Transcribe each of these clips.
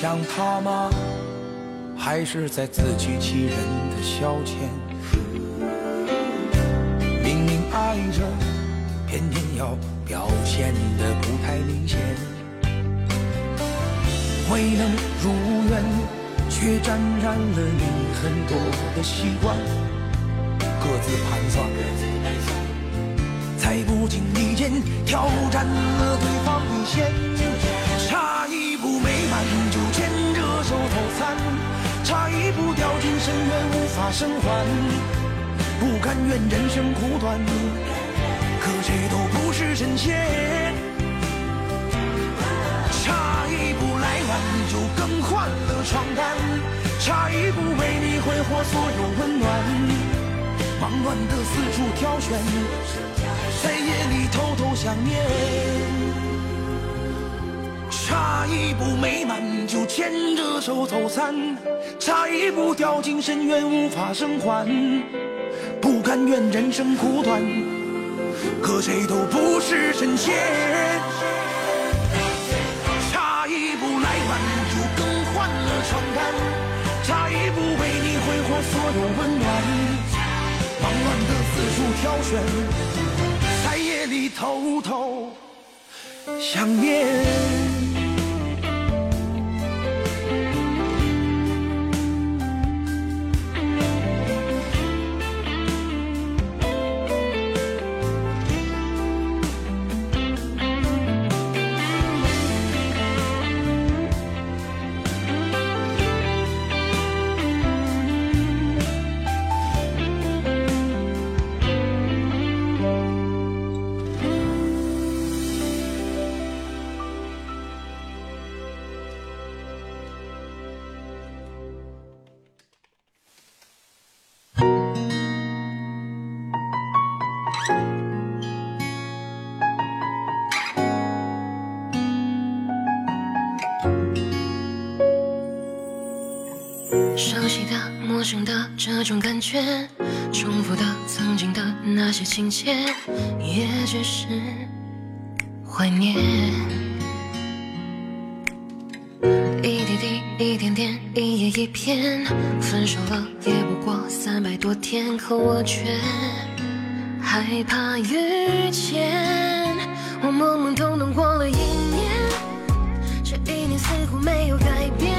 想他吗？还是在自欺欺人的消遣？明明爱着，偏偏要表现的不太明显。未能如愿，却沾染了你很多的习惯。各自盘算，在不经意间挑战了对方底线。差一步掉进深渊无法生还。不甘愿人生苦短，可谁都不是神仙。差一步来晚就更换了床单，差一步为你挥霍所有温暖。忙乱的四处挑选，在夜里偷偷想念。差一步美满就牵着手走散，差一步掉进深渊无法生还。不甘愿人生苦短，可谁都不是神仙。差一步来晚就更换了床单，差一步为你挥霍所有温暖。忙乱的四处挑选，在夜里偷偷想念。这种感觉，重复的曾经的那些情节，也只是怀念。一滴滴，一点点，一页一篇，分手了也不过三百多天，可我却害怕遇见。我懵懵懂懂过了一年，这一年似乎没有改变，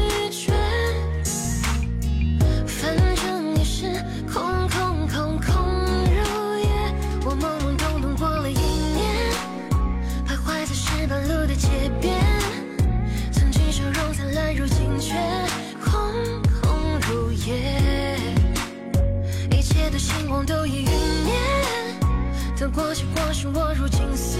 过去，过去，我如今速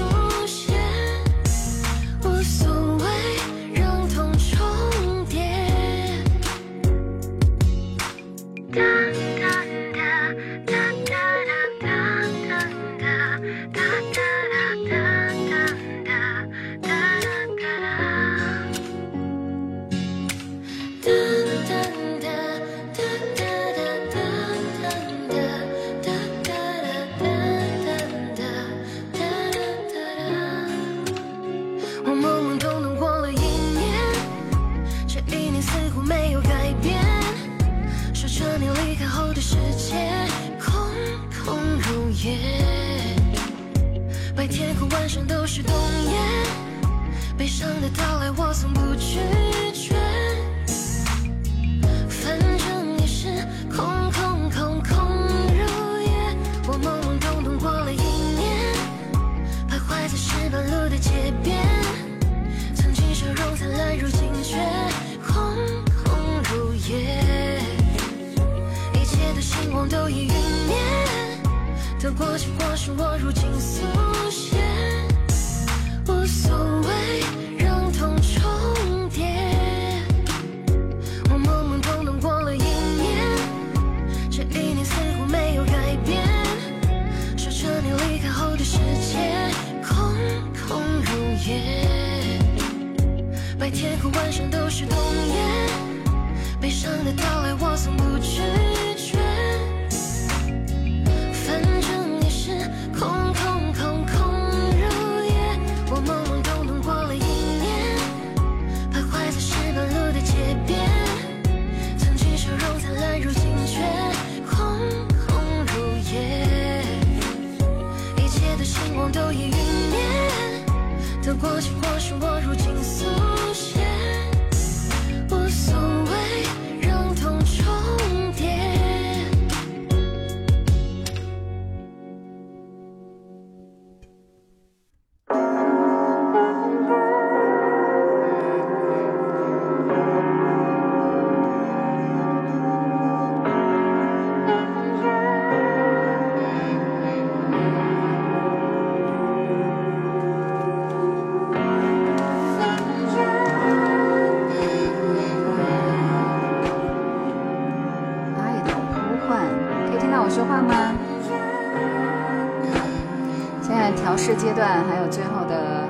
调试阶段，还有最后的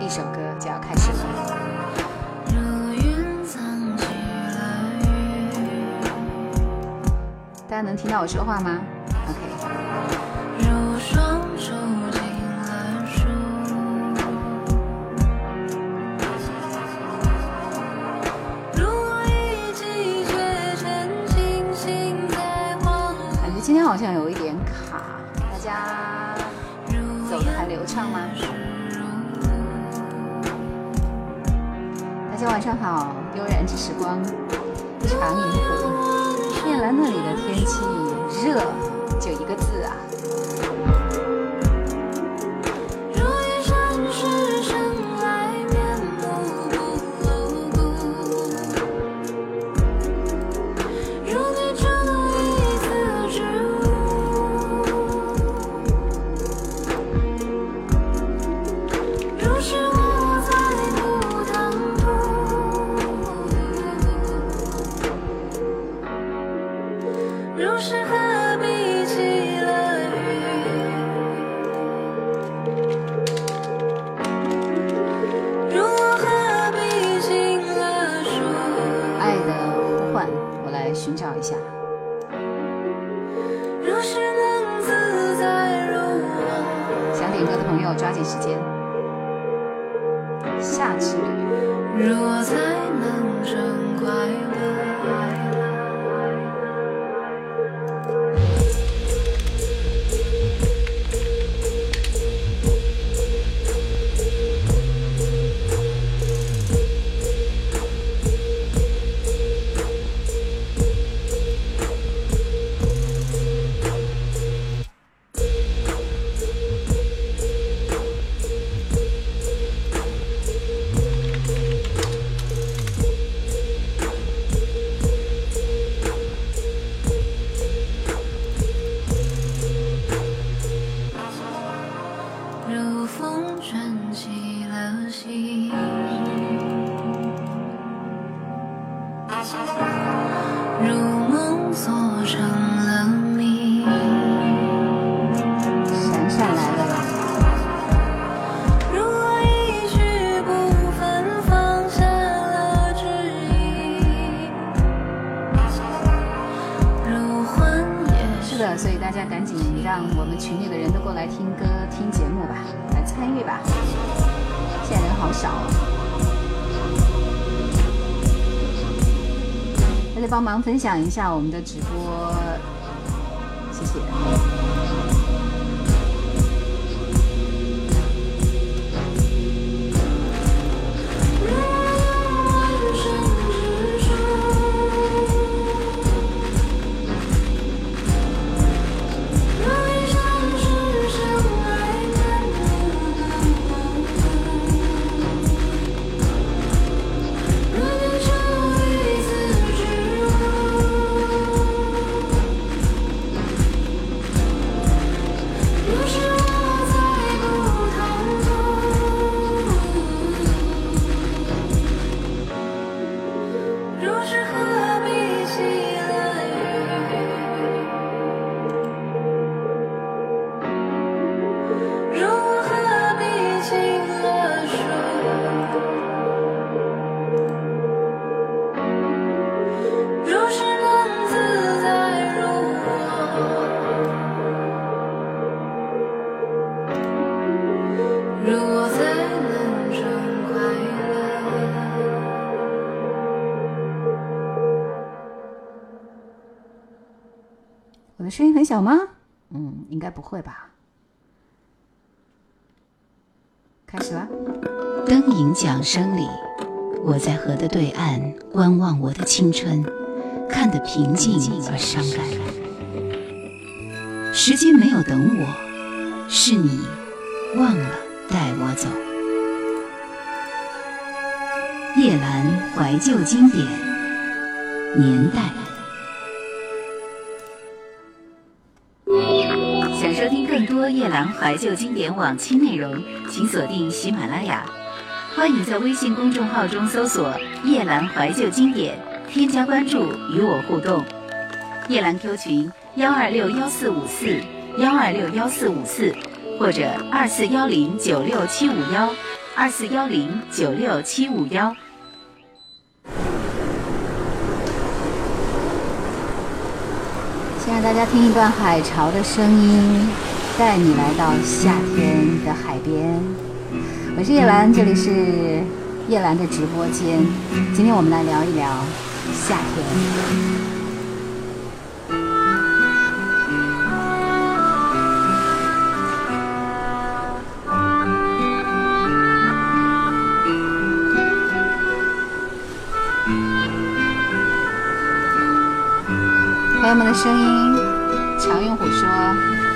一首歌就要开始了。大家能听到我说话吗？ok。感觉今天好像有一点卡，大家。流畅吗？大家晚上好，悠然之时光，长影湖，面兰那里的天气。热，就一个字啊。忙分享一下我们的直播，小吗？嗯，应该不会吧。开始啦。灯影桨声里，我在河的对岸观望我的青春，看得平静而伤感。时间没有等我，是你忘了带我走。夜阑怀旧经典年代。多叶兰怀旧经典往期内容，请锁定喜马拉雅。欢迎在微信公众号中搜索“叶兰怀旧经典”，添加关注与我互动。叶兰 Q 群：幺二六幺四五四幺二六幺四五四，或者二四幺零九六七五幺二四幺零九六七五幺。先让大家听一段海潮的声音，带你来到夏天的海边。我是叶兰，这里是叶兰的直播间。今天我们来聊一聊夏天。朋友们的声音，常用虎说：“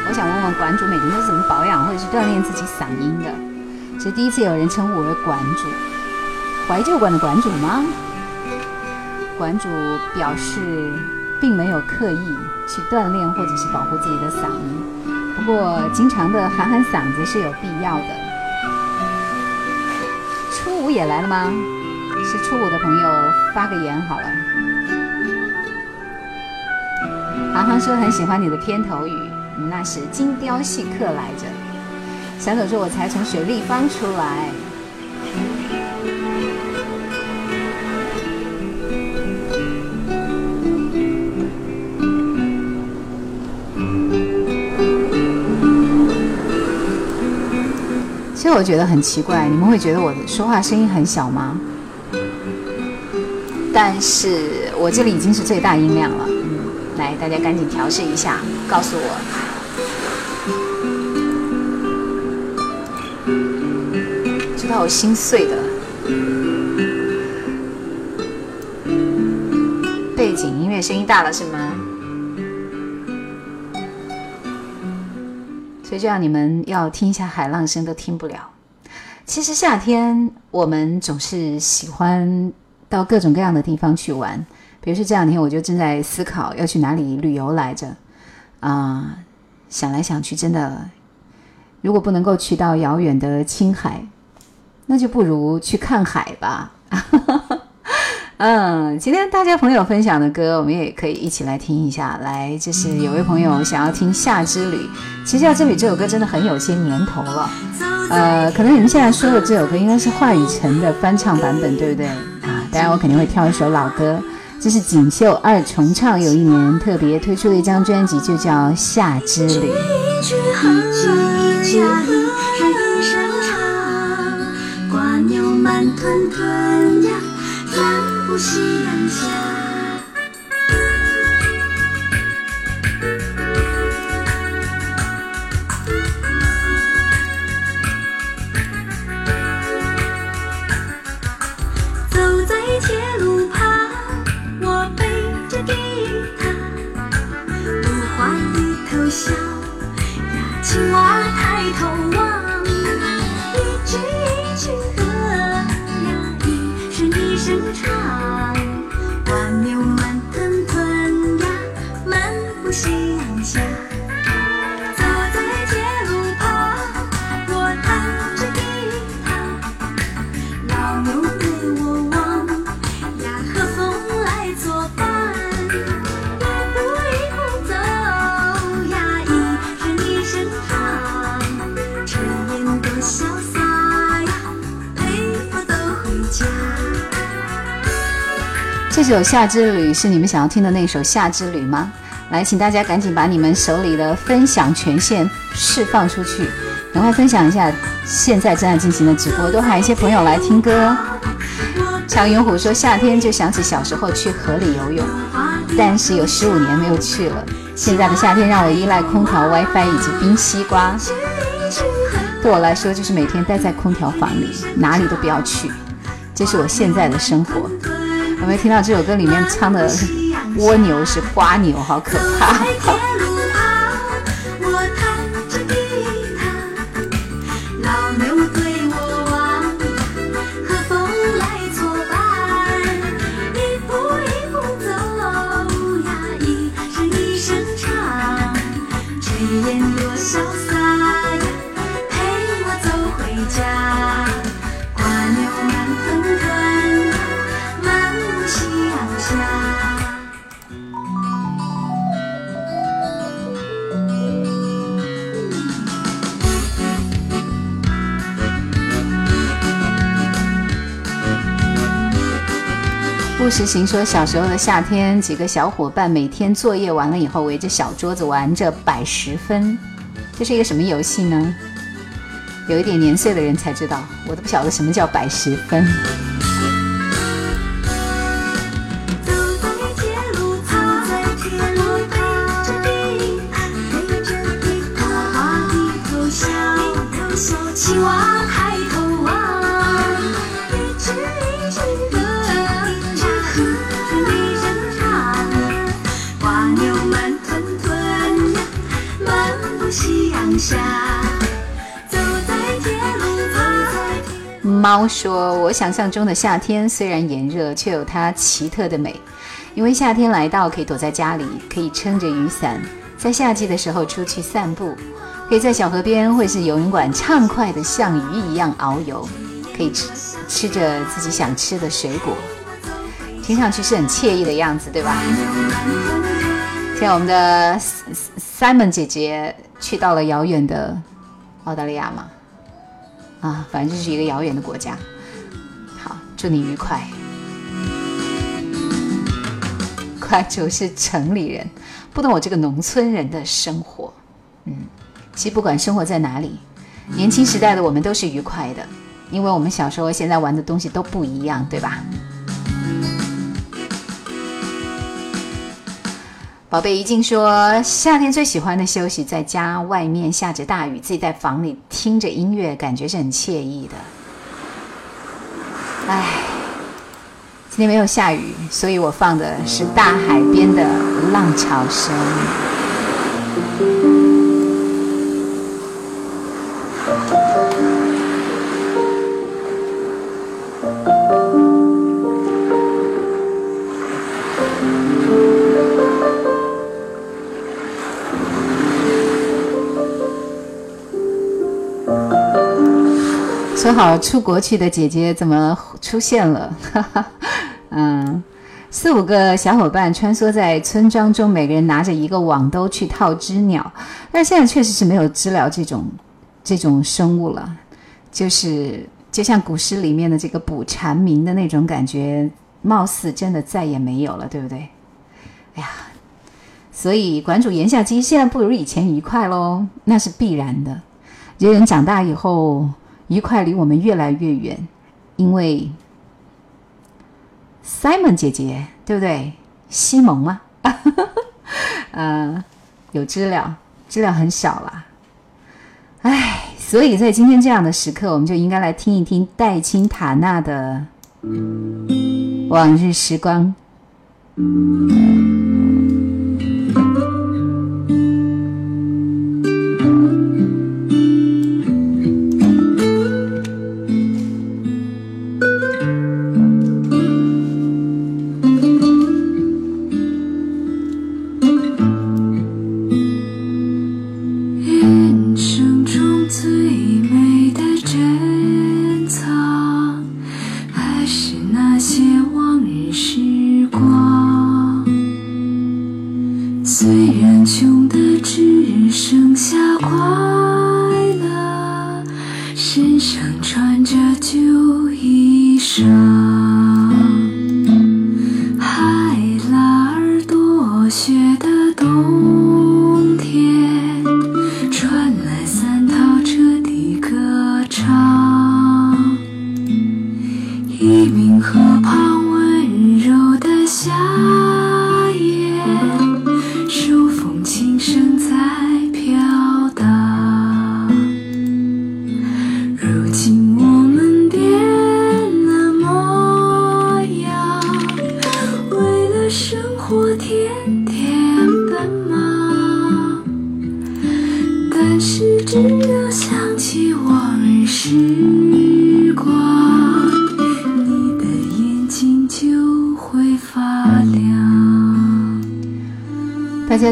我想问问馆主，每天都是怎么保养或者是锻炼自己嗓音的？”是第一次有人称呼我为馆主，怀旧馆的馆主吗？馆主表示并没有刻意去锻炼或者是保护自己的嗓音，不过经常的喊喊嗓子是有必要的。初五也来了吗？是初五的朋友发个言好了。航航说很喜欢你的片头语，那是精雕细刻来着。小手说：“我才从水立方出来。”其实我觉得很奇怪，你们会觉得我的说话声音很小吗？但是我这里已经是最大音量了。嗯，来，大家赶紧调试一下，告诉我。把我心碎的。背景音乐声音大了是吗？所以这样你们要听一下海浪声都听不了。其实夏天我们总是喜欢到各种各样的地方去玩，比如说这两天我就正在思考要去哪里旅游来着。啊，想来想去，真的，如果不能够去到遥远的青海。那就不如去看海吧。嗯，今天大家朋友分享的歌，我们也可以一起来听一下。来，就是有位朋友想要听《夏之旅》，其实《夏之旅》这首歌真的很有些年头了。呃，可能你们现在说的这首歌应该是华语晨的翻唱版本，对不对？啊，当然我肯定会挑一首老歌。这是锦绣二重唱，有一年特别推出的一张专辑，就叫《夏之旅》。慢夕阳下，走在铁路旁，我背着吉他，芦花低头笑呀，青蛙抬头。首《夏之旅》是你们想要听的那首《夏之旅》吗？来，请大家赶紧把你们手里的分享权限释放出去，赶快分享一下现在正在进行的直播，多喊一些朋友来听歌。常云虎说：“夏天就想起小时候去河里游泳，但是有十五年没有去了。现在的夏天让我依赖空调、WiFi 以及冰西瓜。对我来说，就是每天待在空调房里，哪里都不要去。这是我现在的生活。有没有听到这首歌里面唱的蜗牛是花牛，好可怕。”行说，小时候的夏天，几个小伙伴每天作业完了以后，围着小桌子玩着百十分，这是一个什么游戏呢？有一点年岁的人才知道，我都不晓得什么叫百十分。猫说：“我想象中的夏天虽然炎热，却有它奇特的美。因为夏天来到，可以躲在家里，可以撑着雨伞，在夏季的时候出去散步，可以在小河边或是游泳馆畅快的像鱼一样遨游，可以吃吃着自己想吃的水果，听上去是很惬意的样子，对吧？”像我们的 Simon 姐姐去到了遥远的澳大利亚嘛。啊，反正就是一个遥远的国家。好，祝你愉快。关主是城里人，不懂我这个农村人的生活。嗯，其实不管生活在哪里，年轻时代的我们都是愉快的，因为我们小时候、现在玩的东西都不一样，对吧？宝贝一静说，夏天最喜欢的休息在家，外面下着大雨，自己在房里听着音乐，感觉是很惬意的。唉，今天没有下雨，所以我放的是大海边的浪潮声。好出国去的姐姐怎么出现了？哈 哈嗯，四五个小伙伴穿梭在村庄中，每个人拿着一个网兜去套知鸟。但现在确实是没有知了这种这种生物了，就是就像古诗里面的这个捕蝉鸣的那种感觉，貌似真的再也没有了，对不对？哎呀，所以馆主言下之意，现在不如以前愉快喽，那是必然的。人人长大以后。愉快离我们越来越远，因为 Simon 姐姐对不对？西蒙吗？啊，有知了，知了很少啦。唉，所以在今天这样的时刻，我们就应该来听一听戴青塔娜的《往日时光》。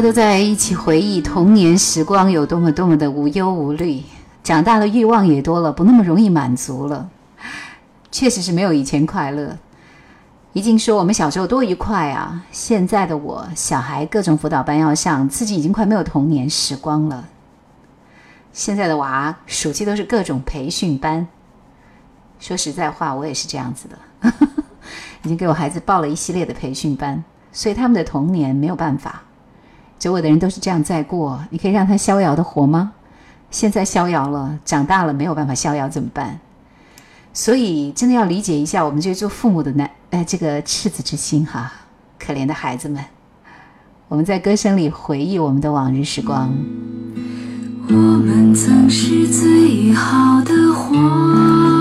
都在一起回忆童年时光有多么多么的无忧无虑，长大了欲望也多了，不那么容易满足了，确实是没有以前快乐。一静说：“我们小时候多愉快啊！现在的我，小孩各种辅导班要上，自己已经快没有童年时光了。现在的娃暑期都是各种培训班。说实在话，我也是这样子的，已经给我孩子报了一系列的培训班，所以他们的童年没有办法。周围的人都是这样在过，你可以让他逍遥的活吗？现在逍遥了，长大了没有办法逍遥怎么办？所以真的要理解一下我们这些做父母的男。”哎，这个赤子之心哈，可怜的孩子们，我们在歌声里回忆我们的往日时光。我们曾是最好的伙伴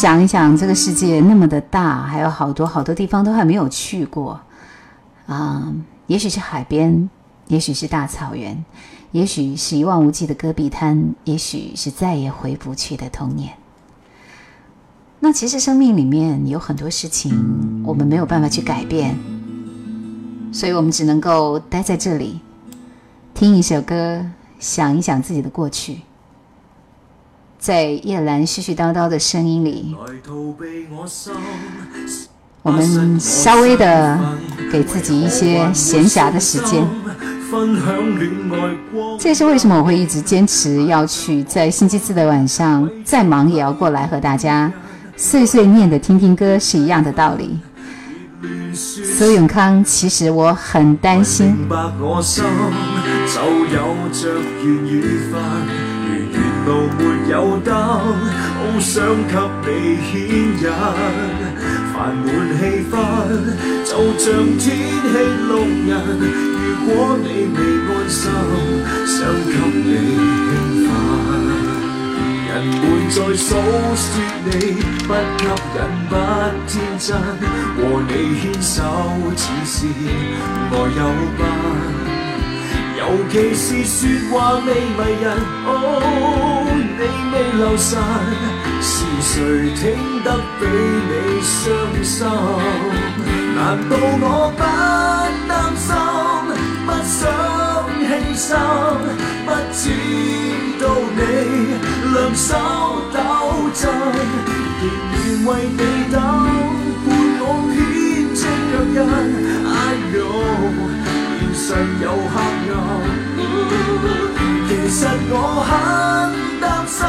想一想，这个世界那么的大，还有好多好多地方都还没有去过啊、也许是海边，也许是大草原，也许是一望无际的戈壁滩，也许是再也回不去的童年。那其实生命里面有很多事情我们没有办法去改变，所以我们只能够待在这里，听一首歌，想一想自己的过去。在叶兰絮絮叨叨的声音里，我们稍微的给自己一些闲暇的时间。这也是为什么我会一直坚持要去在星期四的晚上，再忙也要过来和大家碎碎念的听听歌是一样的道理。苏永康，其实我很担心。路沒有燈，好想給你牽引。煩悶氣氛就像天氣路人，如果你未安心，想給你兴奋。人們在訴說你不吸引不天真，和你牽手似是愛有伴。尤其是說話未迷人，未流神，是谁听得比你伤心？难道我不担心，不想牺牲，不知道你两手抖震，仍然为你等，伴我编织脚印。I know。現實有黑暗，實我很擔心，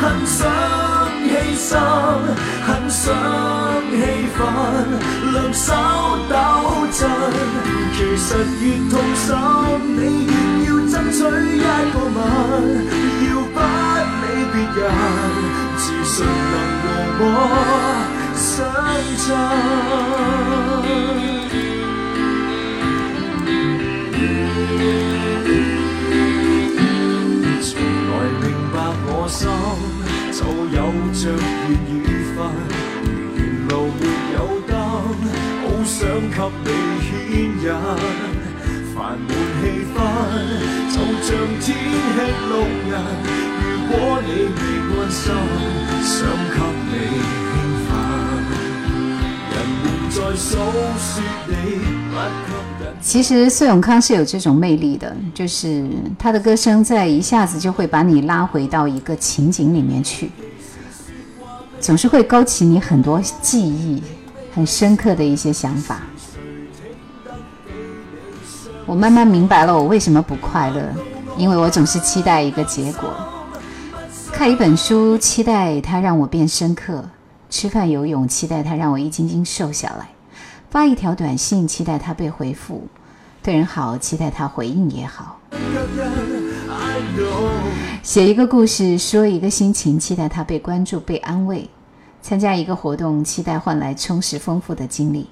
很想牺牲，很想氣憤，兩手抖震。其實越痛心，你越要爭取一個吻，要不理別人，自信能和我相襯。心，就有着愉愉快。如沿路没有灯，好想给你牵引，烦闷气氛就像天吃路人。如果你未安心，想给你兴奋，人们在诉说你不。其实苏永康是有这种魅力的，就是他的歌声在一下子就会把你拉回到一个情景里面去，总是会勾起你很多记忆，很深刻的一些想法。我慢慢明白了我为什么不快乐，因为我总是期待一个结果。看一本书，期待它让我变深刻；吃饭游泳，期待它让我一斤斤瘦下来；发一条短信，期待他被回复；对人好，期待他回应也好；写一个故事，说一个心情，期待他被关注、被安慰；参加一个活动，期待换来充实丰富的经历。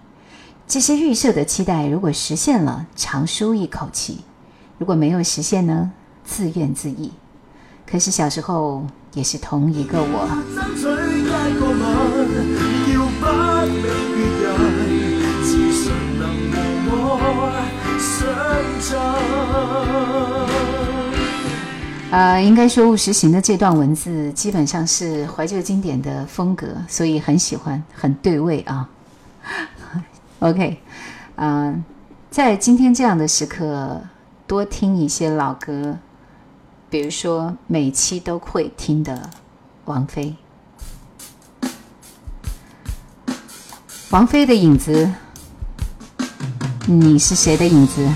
这些预设的期待，如果实现了，长舒一口气；如果没有实现呢，自怨自艾。可是小时候也是同一个我。呃，应该说务实行的这段文字基本上是怀旧经典的风格，所以很喜欢，很对味啊。OK，嗯、在今天这样的时刻，多听一些老歌，比如说每期都会听的王菲。王菲的影子，你是谁的影子？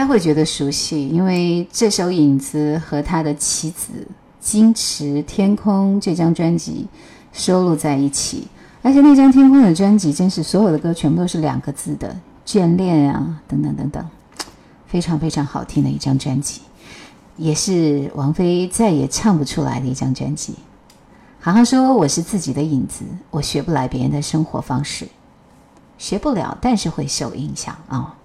该会觉得熟悉，因为这首《影子》和他的妻子金池天空》这张专辑收录在一起。而且那张《天空》的专辑，真是所有的歌全部都是两个字的眷恋啊，等等等等，非常非常好听的一张专辑，也是王菲再也唱不出来的一张专辑。好好说我是自己的影子，我学不来别人的生活方式，学不了，但是会受影响啊。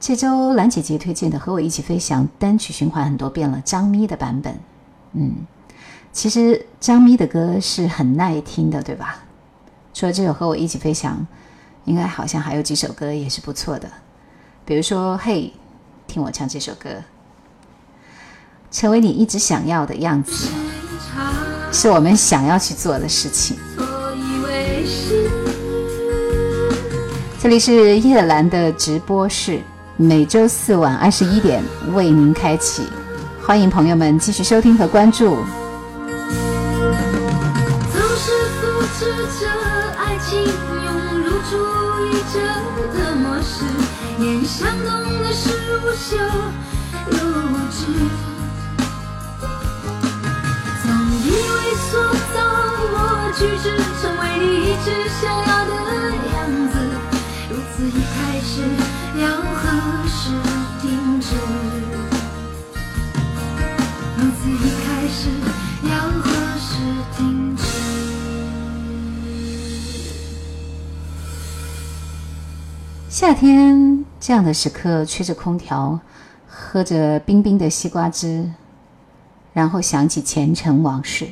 这周兰姐姐推荐的《和我一起飞翔》单曲循环很多遍了，张咪的版本。嗯，其实张咪的歌是很耐听的，对吧？除了这首《和我一起飞翔》，应该好像还有几首歌也是不错的，比如说《嘿》，听我唱这首歌，成为你一直想要的样子。是我们想要去做的事情。这里是叶兰的直播室，每周四晚二十一点为您开启，欢迎朋友们继续收听和关注。总是复制着爱情涌入注意着的模式，连相同的事物秀又无知。举止成为你一直想要的样子，如此一开始要何时停止？如此一开始要何时停止？夏天这样的时刻，吹着空调，喝着冰冰的西瓜汁，然后想起前尘往事。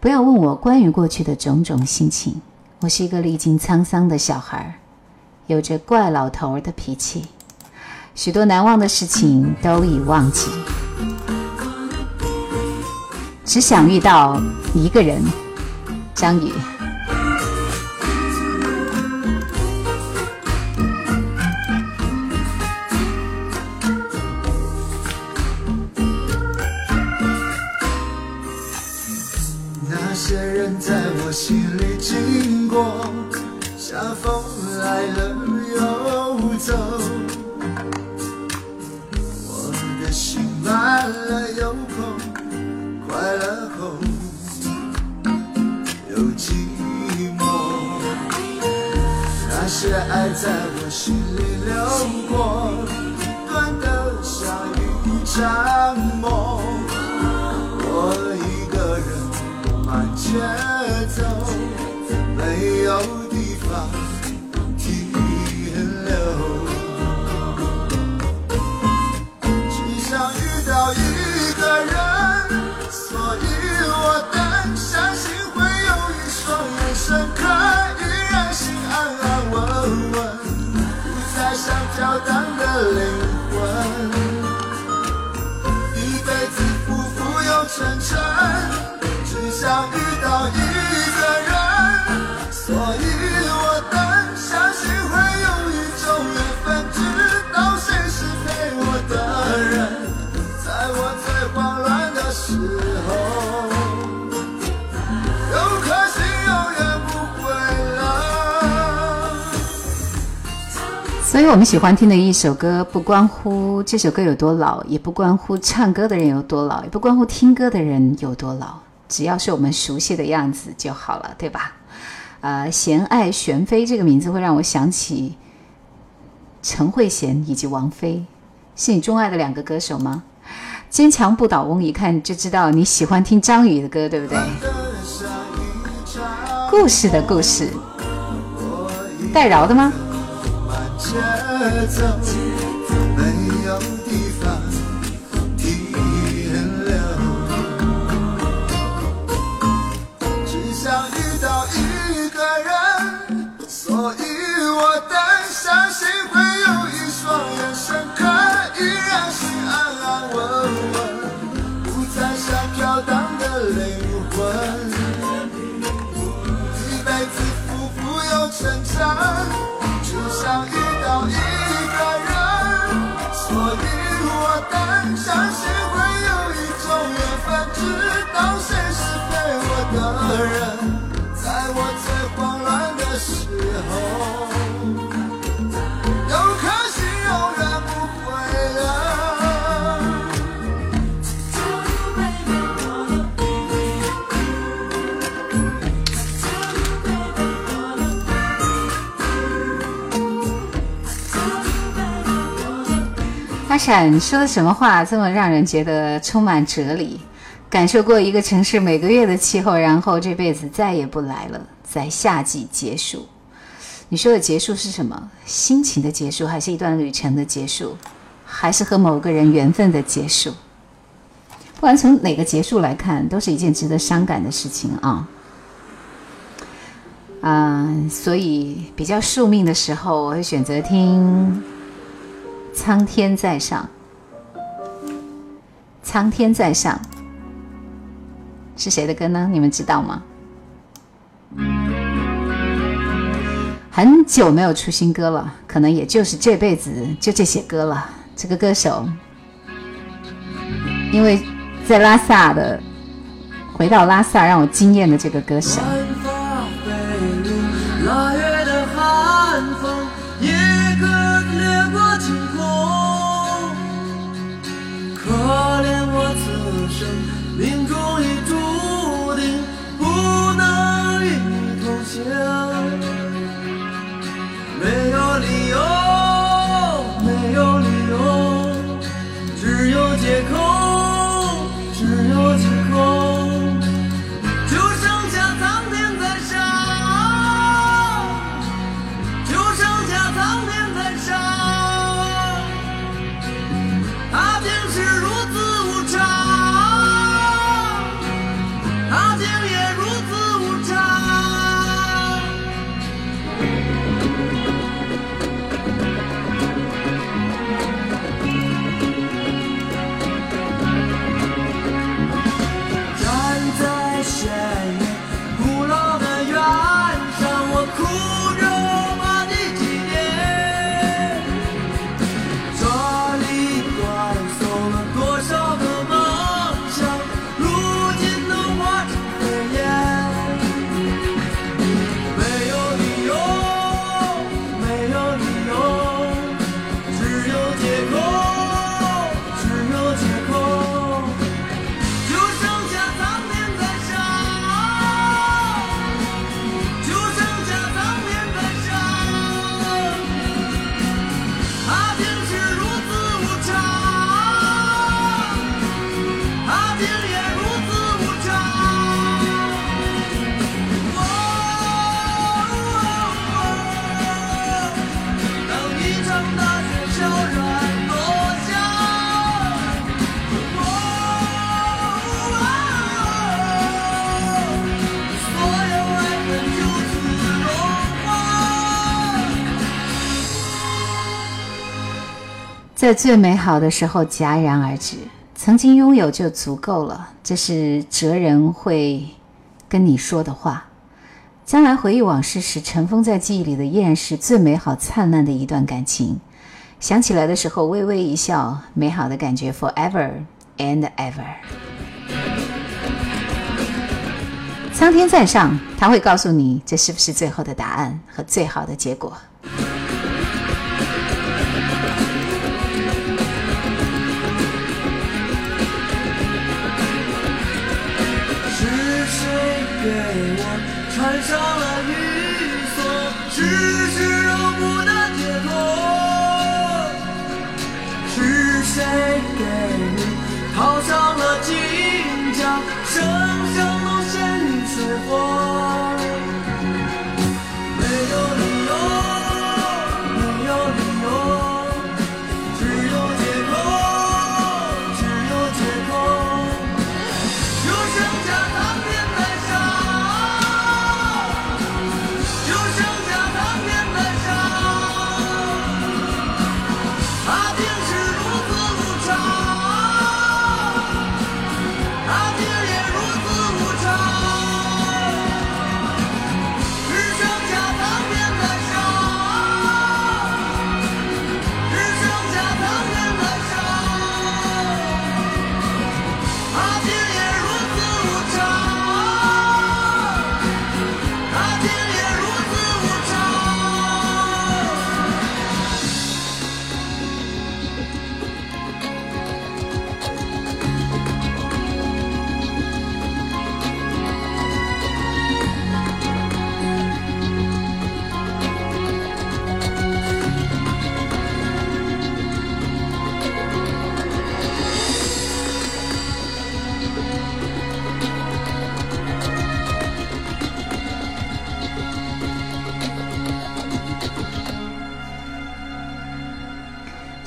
不要问我关于过去的种种心情，我是一个历经沧桑的小孩，有着怪老头儿的脾气，许多难忘的事情都已忘记，只想遇到一个人，张宇。那些人在我心里经过，像风来了又走。我的心满了又空，快乐后又寂寞。那些爱在我心里流过，短得像一场梦。我一个人慢街。走，没有停留。只想遇到一个人，所以我等，相信会有一双眼神可以让心安安稳稳，不再像飘荡的灵魂，一辈子不负有成全。以我们喜欢听的一首歌，不关乎这首歌有多老，也不关乎唱歌的人有多老，也不关乎听歌的人有多老。只要是我们熟悉的样子就好了，对吧？呃，贤爱玄飞这个名字会让我想起陈慧娴以及王菲，是你钟爱的两个歌手吗？坚强不倒翁一看就知道你喜欢听张宇的歌，对不对？故事的故事，戴饶的吗？着走闪说的什么话这么让人觉得充满哲理？感受过一个城市每个月的气候，然后这辈子再也不来了，在夏季结束。你说的结束是什么？心情的结束，还是一段旅程的结束，还是和某个人缘分的结束？不管从哪个结束来看，都是一件值得伤感的事情啊。啊，所以比较宿命的时候，我会选择听《苍天在上》。苍天在上是谁的歌呢？你们知道吗？很久没有出新歌了，可能也就是这辈子就这些歌了。这个歌手，因为在拉萨的，回到拉萨让我惊艳的这个歌手。命中已注定不能与你同行，没有理由，在最美好的时候戛然而止，曾经拥有就足够了。这是哲人会跟你说的话。将来回忆往事时，尘封在记忆里的依然是最美好灿烂的一段感情。想起来的时候，微微一笑，美好的感觉 forever and ever。苍天在上，他会告诉你这是不是最后的答案和最好的结果。给你套上了金甲，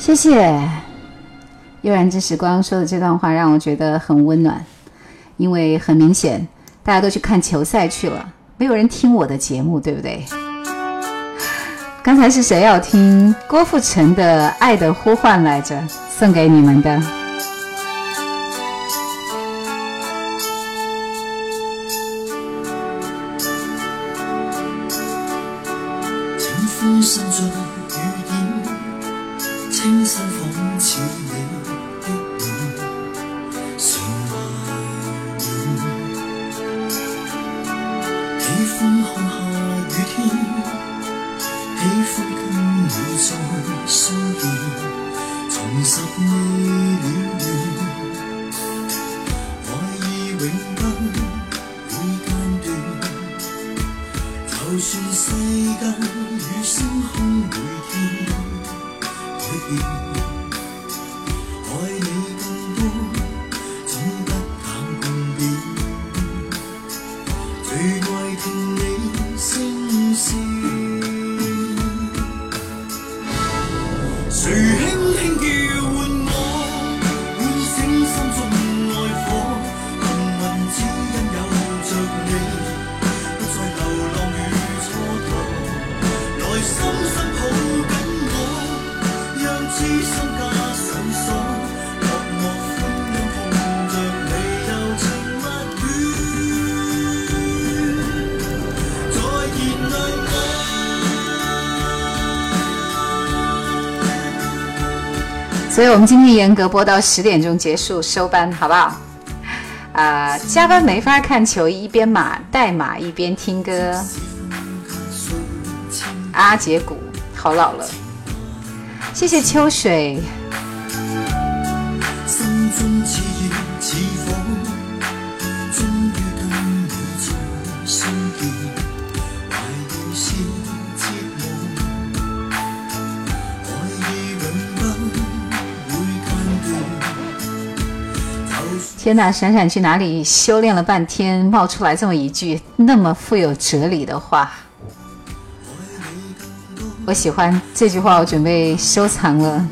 谢谢悠然之时光说的这段话，让我觉得很温暖。因为很明显，大家都去看球赛去了，没有人听我的节目，对不对？刚才是谁要听郭富城的《爱的呼唤》来着？送给你们的。我们今天严格播到十点钟结束收班，好不好？啊、加班没法看球，一边码代码一边听歌。阿杰古好老了，谢谢秋水。天哪，闪闪去哪里修炼了半天，冒出来这么一句那么富有哲理的话，我喜欢这句话，我准备收藏了。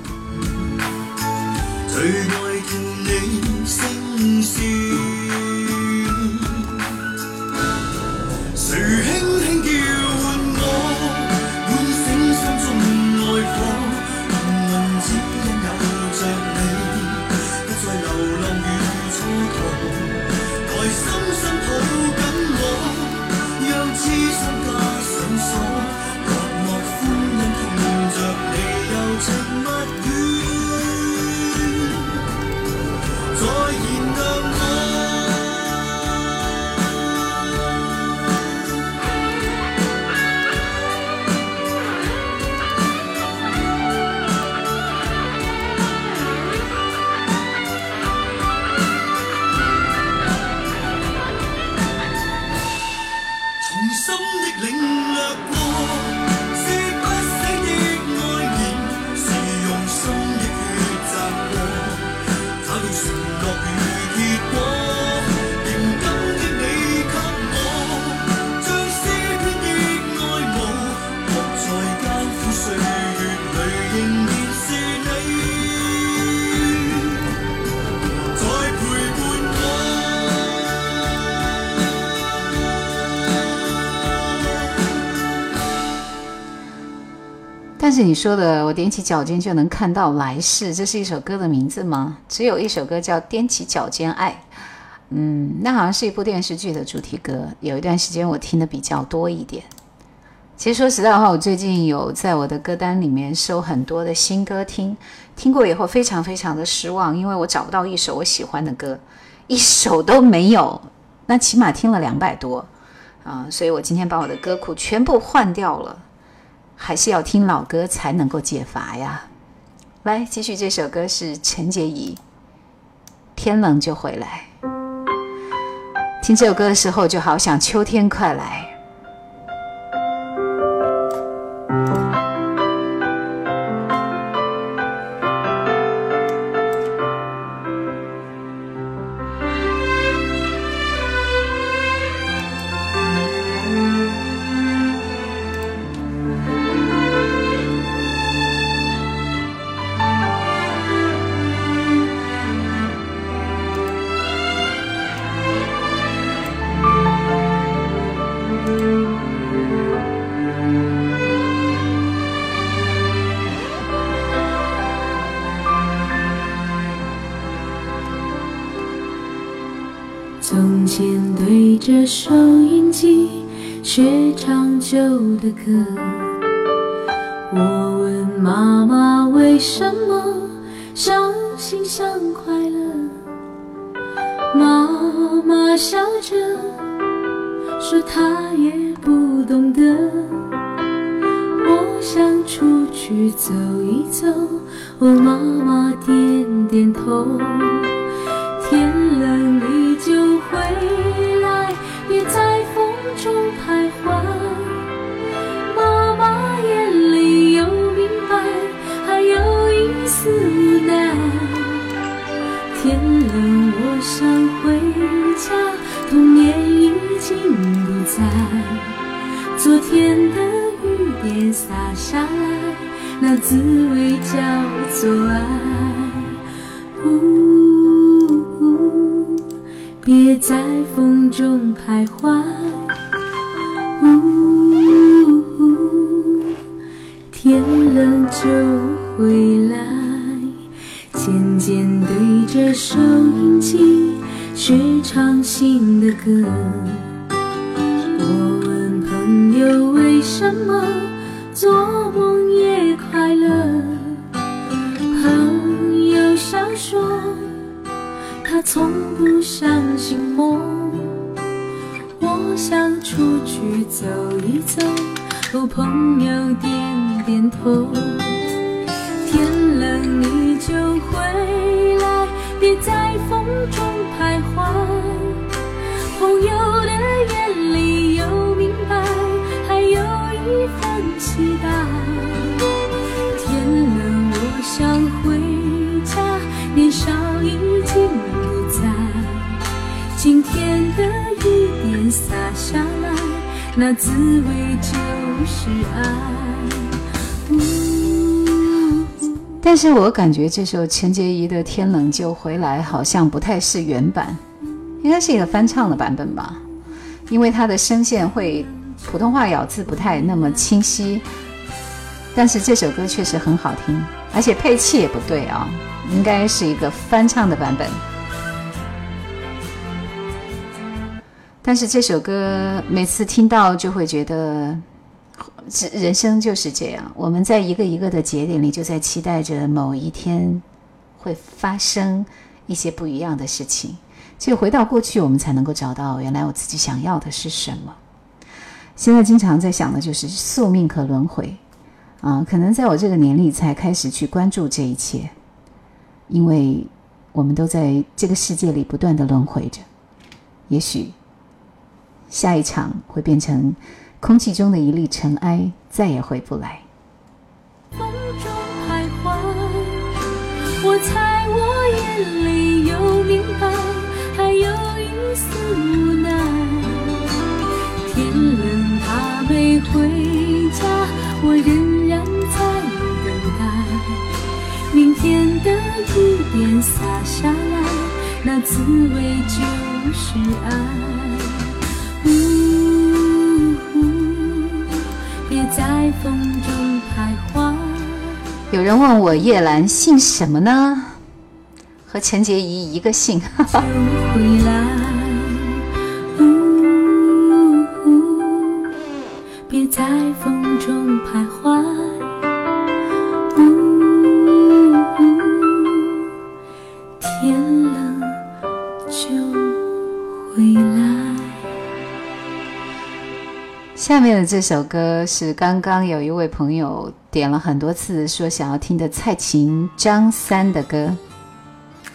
你说的，我踮起脚尖就能看到来世，这是一首歌的名字吗？只有一首歌叫《踮起脚尖爱》，嗯，那好像是一部电视剧的主题歌。有一段时间我听的比较多一点。其实说实在话，我最近有在我的歌单里面收很多的新歌听，听过以后非常非常的失望，因为我找不到一首我喜欢的歌，一首都没有。那起码听了两百多啊，所以我今天把我的歌库全部换掉了。还是要听老歌才能够解乏呀。来，继续这首歌是陈洁仪，《天冷就回来》。听这首歌的时候，就好想秋天快来。点在风中徘徊。呜呜，天冷就回来。渐渐对着收音机学唱新的歌。走一走，哦，朋友点点头。那滋味就是爱。但是我感觉这首陈洁仪的《天冷就回来》好像不太是原版，应该是一个翻唱的版本吧，因为它的声线会普通话咬字不太那么清晰。但是这首歌确实很好听，而且配器也不对啊，应该是一个翻唱的版本。但是这首歌每次听到就会觉得，人生就是这样，我们在一个一个的节点里，就在期待着某一天会发生一些不一样的事情。只有回到过去，我们才能够找到原来我自己想要的是什么。现在经常在想的就是宿命和轮回，啊，可能在我这个年龄才开始去关注这一切，因为我们都在这个世界里不断的轮回着，也许。下一场会变成空气中的一粒尘埃，再也回不来。风中徘徊，我猜我眼里有明白，还有一丝无奈。天冷他没回家，我仍然在等待。明天的雨点洒下来，那滋味就是爱。别在风中徘徊。有人问我叶兰姓什么呢？和陈洁仪一个姓。就回来。呜别在风中徘徊。下面的这首歌是刚刚有一位朋友点了很多次说想要听的蔡琴、张三的歌，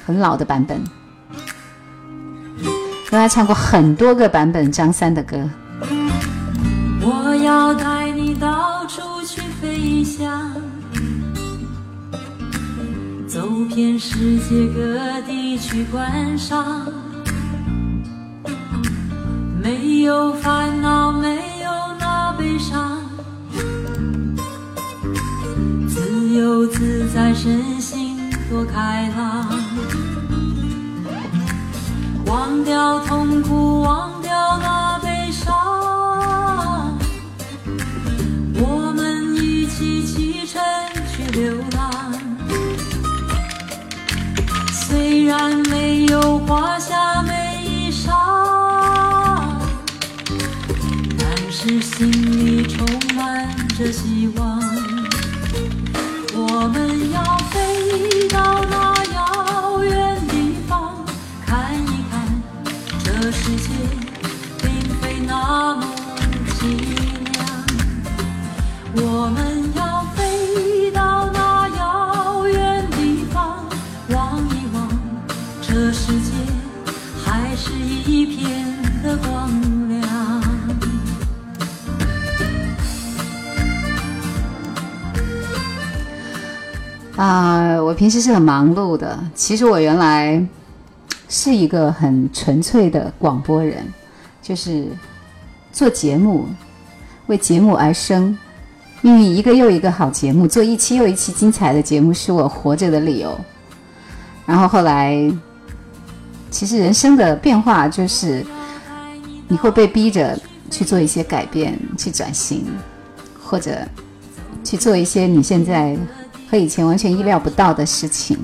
很老的版本，因为他唱过很多个版本张三的歌。我要带你到处去飞翔，走遍世界各地去观赏，没有烦恼，没自由自在，身心多开朗，忘掉痛苦，忘掉那悲伤。我们一起启程去流浪，虽然没有华夏美衣裳，但是心里充满着希。啊、我平时是很忙碌的。其实我原来是一个很纯粹的广播人，就是做节目，为节目而生。命运一个又一个好节目，做一期又一期精彩的节目，是我活着的理由。然后后来，其实人生的变化就是你会被逼着去做一些改变，去转型，或者去做一些你现在和以前完全意料不到的事情。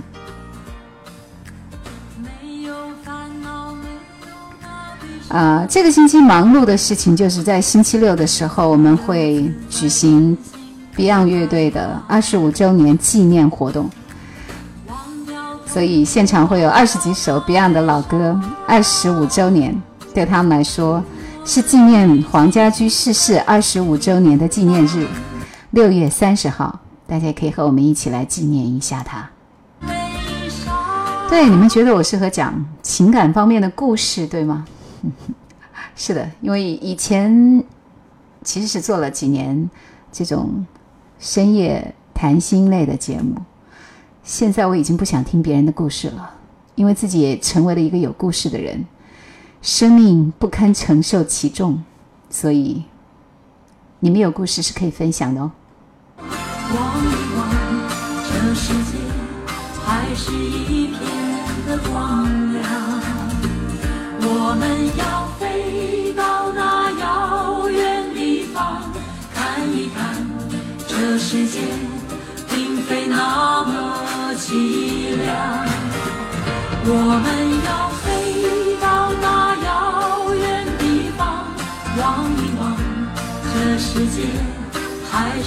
没有烦恼，没有那悲伤。啊、这个星期忙碌的事情就是在星期六的时候，我们会举行 Beyond 乐队的二十五周年纪念活动，所以现场会有二十几首 Beyond 的老歌。二十五周年对他们来说是纪念黄家驹逝世二十五周年的纪念日，六月三十号，大家也可以和我们一起来纪念一下他。对，你们觉得我适合讲情感方面的故事，对吗？是的，因为以前其实是做了几年这种深夜谈心类的节目，现在我已经不想听别人的故事了，因为自己也成为了一个有故事的人，生命不堪承受其重，所以你们有故事是可以分享的哦。望一望这世界，还是一片的光亮。我们要飞到那遥远地方，看一看这世界并非那么凄凉。我们要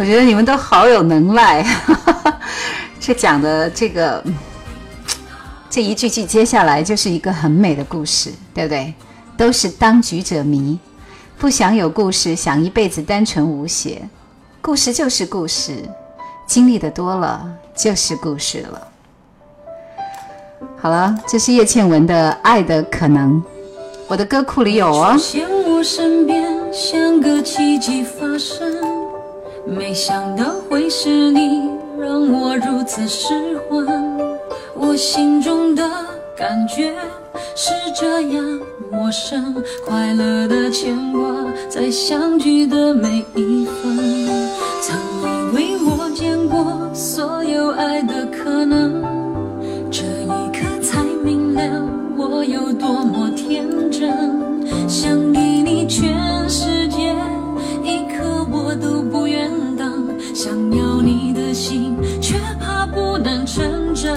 我觉得你们都好有能耐，这讲的这个这一句句接下来就是一个很美的故事，对不对？都是当局者迷，不想有故事，想一辈子单纯无邪。故事就是故事，经历的多了就是故事了。好了，这是叶倩文的《爱的可能》，我的歌库里有哦出。现我身边，像个奇迹发生。没想到会是你，让我如此失魂。我心中的感觉是这样陌生，快乐的牵挂在相聚的每一分。曾以为我见过所有爱的可能，这一刻才明了我有多么天真。想给你全世想要你的心，却怕不能成真。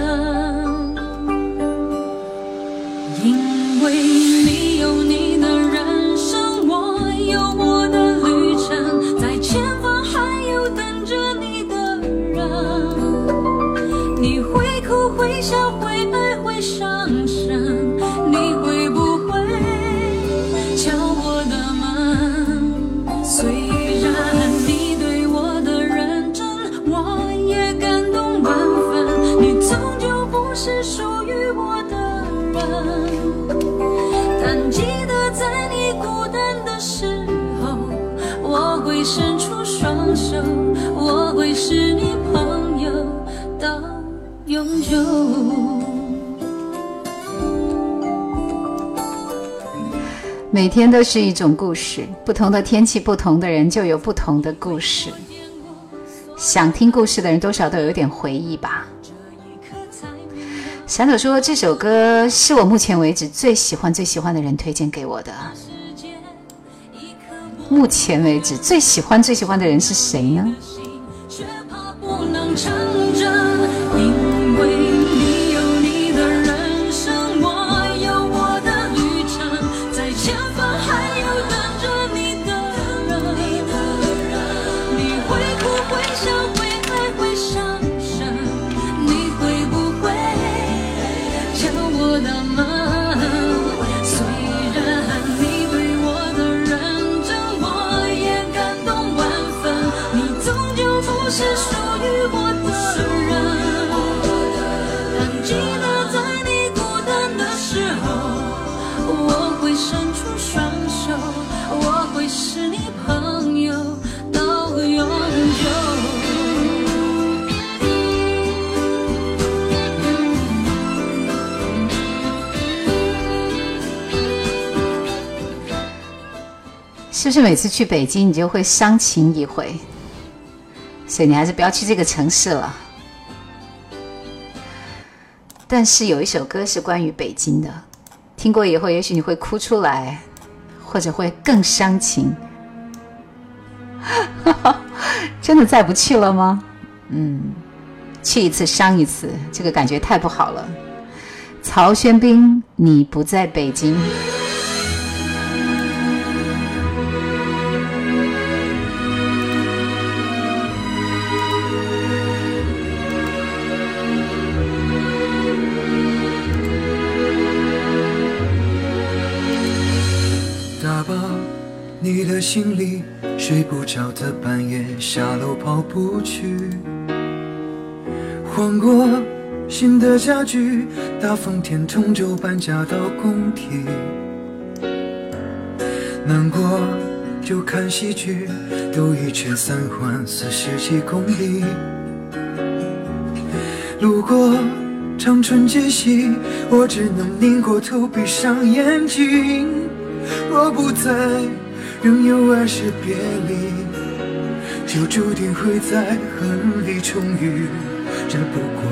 因为你有你的人生，我有我的旅程，在前方还有等着你的人。你会哭会笑会爱会伤每天都是一种故事，不同的天气，不同的人，就有不同的故事。想听故事的人，多少都有点回忆吧。小朵说：“这首歌是我目前为止最喜欢、最喜欢的人推荐给我的。目前为止最喜欢、最喜欢的人是谁呢？”是不是每次去北京你就会伤情一回？所以你还是不要去这个城市了。但是有一首歌是关于北京的，听过以后，也许你会哭出来，或者会更伤情。真的再不去了吗？嗯，去一次伤一次，这个感觉太不好了。曹轩宾，你不在北京。的半夜下楼跑步去。换过新的家具，大风天同舟搬家到工体。难过就看喜剧，兜一圈三环四十几公里。路过长春街西，我只能拧过头闭上眼睛。我不在，仍有爱是别离，就注定会在恨里重遇。这不过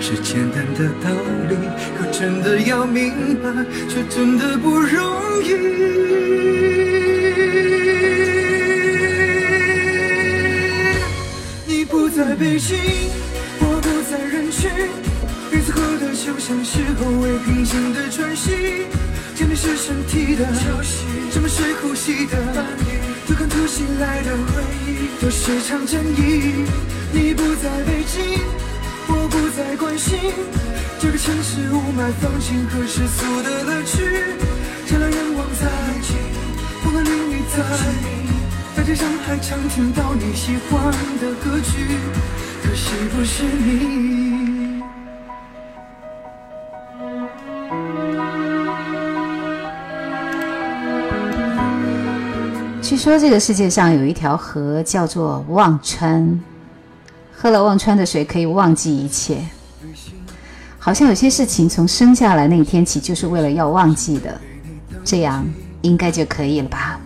是简单的道理，可真的要明白，却真的不容易。你不在北京，我不在人群，日子过得就像是后未平静的喘息。见你是身体的潮汐，什么是呼吸的？突看突袭来的回忆，这是场战役。你不在北京，我不再关心这个城市雾霾、放晴和世俗的乐趣。车来人往在，风和淋雨在，在街上还常听到你喜欢的歌曲，可惜不是你。据说这个世界上有一条河叫做忘川，喝了忘川的水可以忘记一切。好像有些事情从生下来那一天起就是为了要忘记的，这样应该就可以了吧？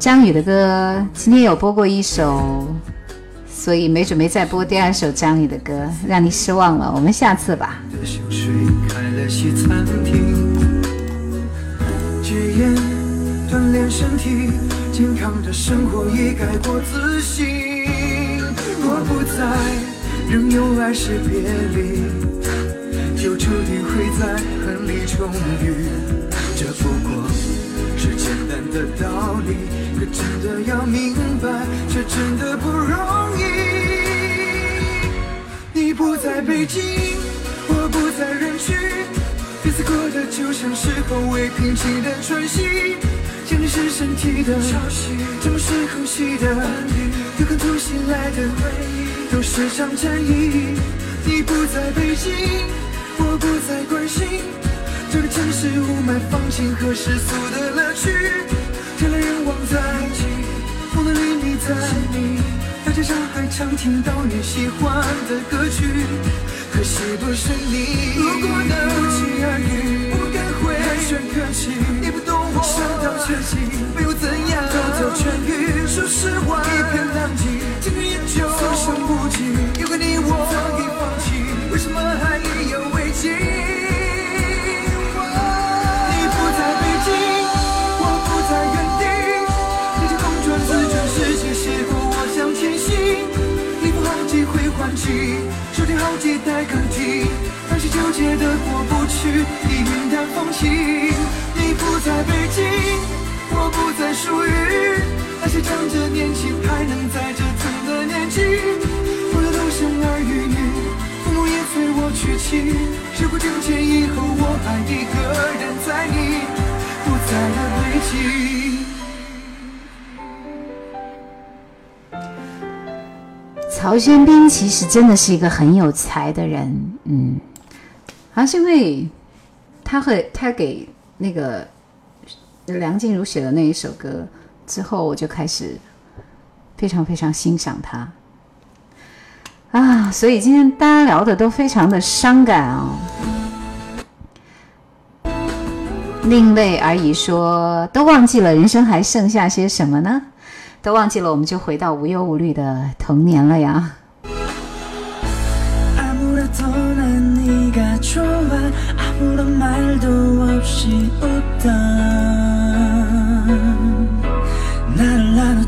张宇的歌今天有播过一首，所以没准备再播第二首张宇的歌，让你失望了。我们下次吧。的身体，健康的生活已改过自新。若不在，仍有爱是别离，就注定会在恨里重遇。这不过是简单的道理，可真的要明白，却真的不容易。你不在北京，我不在人群，日子过得就像是后未平静的喘息。你是身体的潮汐，是呼吸的伴侣，有共同醒来的回忆，都是场战役。你不在北京，我不再关心这个城市雾霾、风景和世俗的乐趣。人来人往再风，不能离你再你。大街上还常听到你喜欢的歌曲，可惜不是你。如果能不期而遇，不敢回，太玄可。你不懂我，伤到缺席，没有怎样，早早痊愈。说实话，一片狼藉，经历研究，所剩无几。有个你我早已放弃，为什么还意犹未尽？你不在北京，我不在原地。你在空转自转世界邂逅，我向前行。你不好几回还击，手提好几台歌机，那些纠结的过不去，已云淡风轻。在北京，我不再属于那些仗着年轻还能在折腾的年纪。我的都生儿女，父母也催我娶妻。时过境迁以后，我还一个人在你不在的北京。曹轩宾其实真的是一个很有才的人，嗯，好像是因为他和他给那个梁静茹写的那一首歌之后，我就开始非常非常欣赏她啊，所以今天大家聊的都非常的伤感哦。另类而已说，都忘记了人生还剩下些什么呢？都忘记了，我们就回到无忧无虑的童年了呀。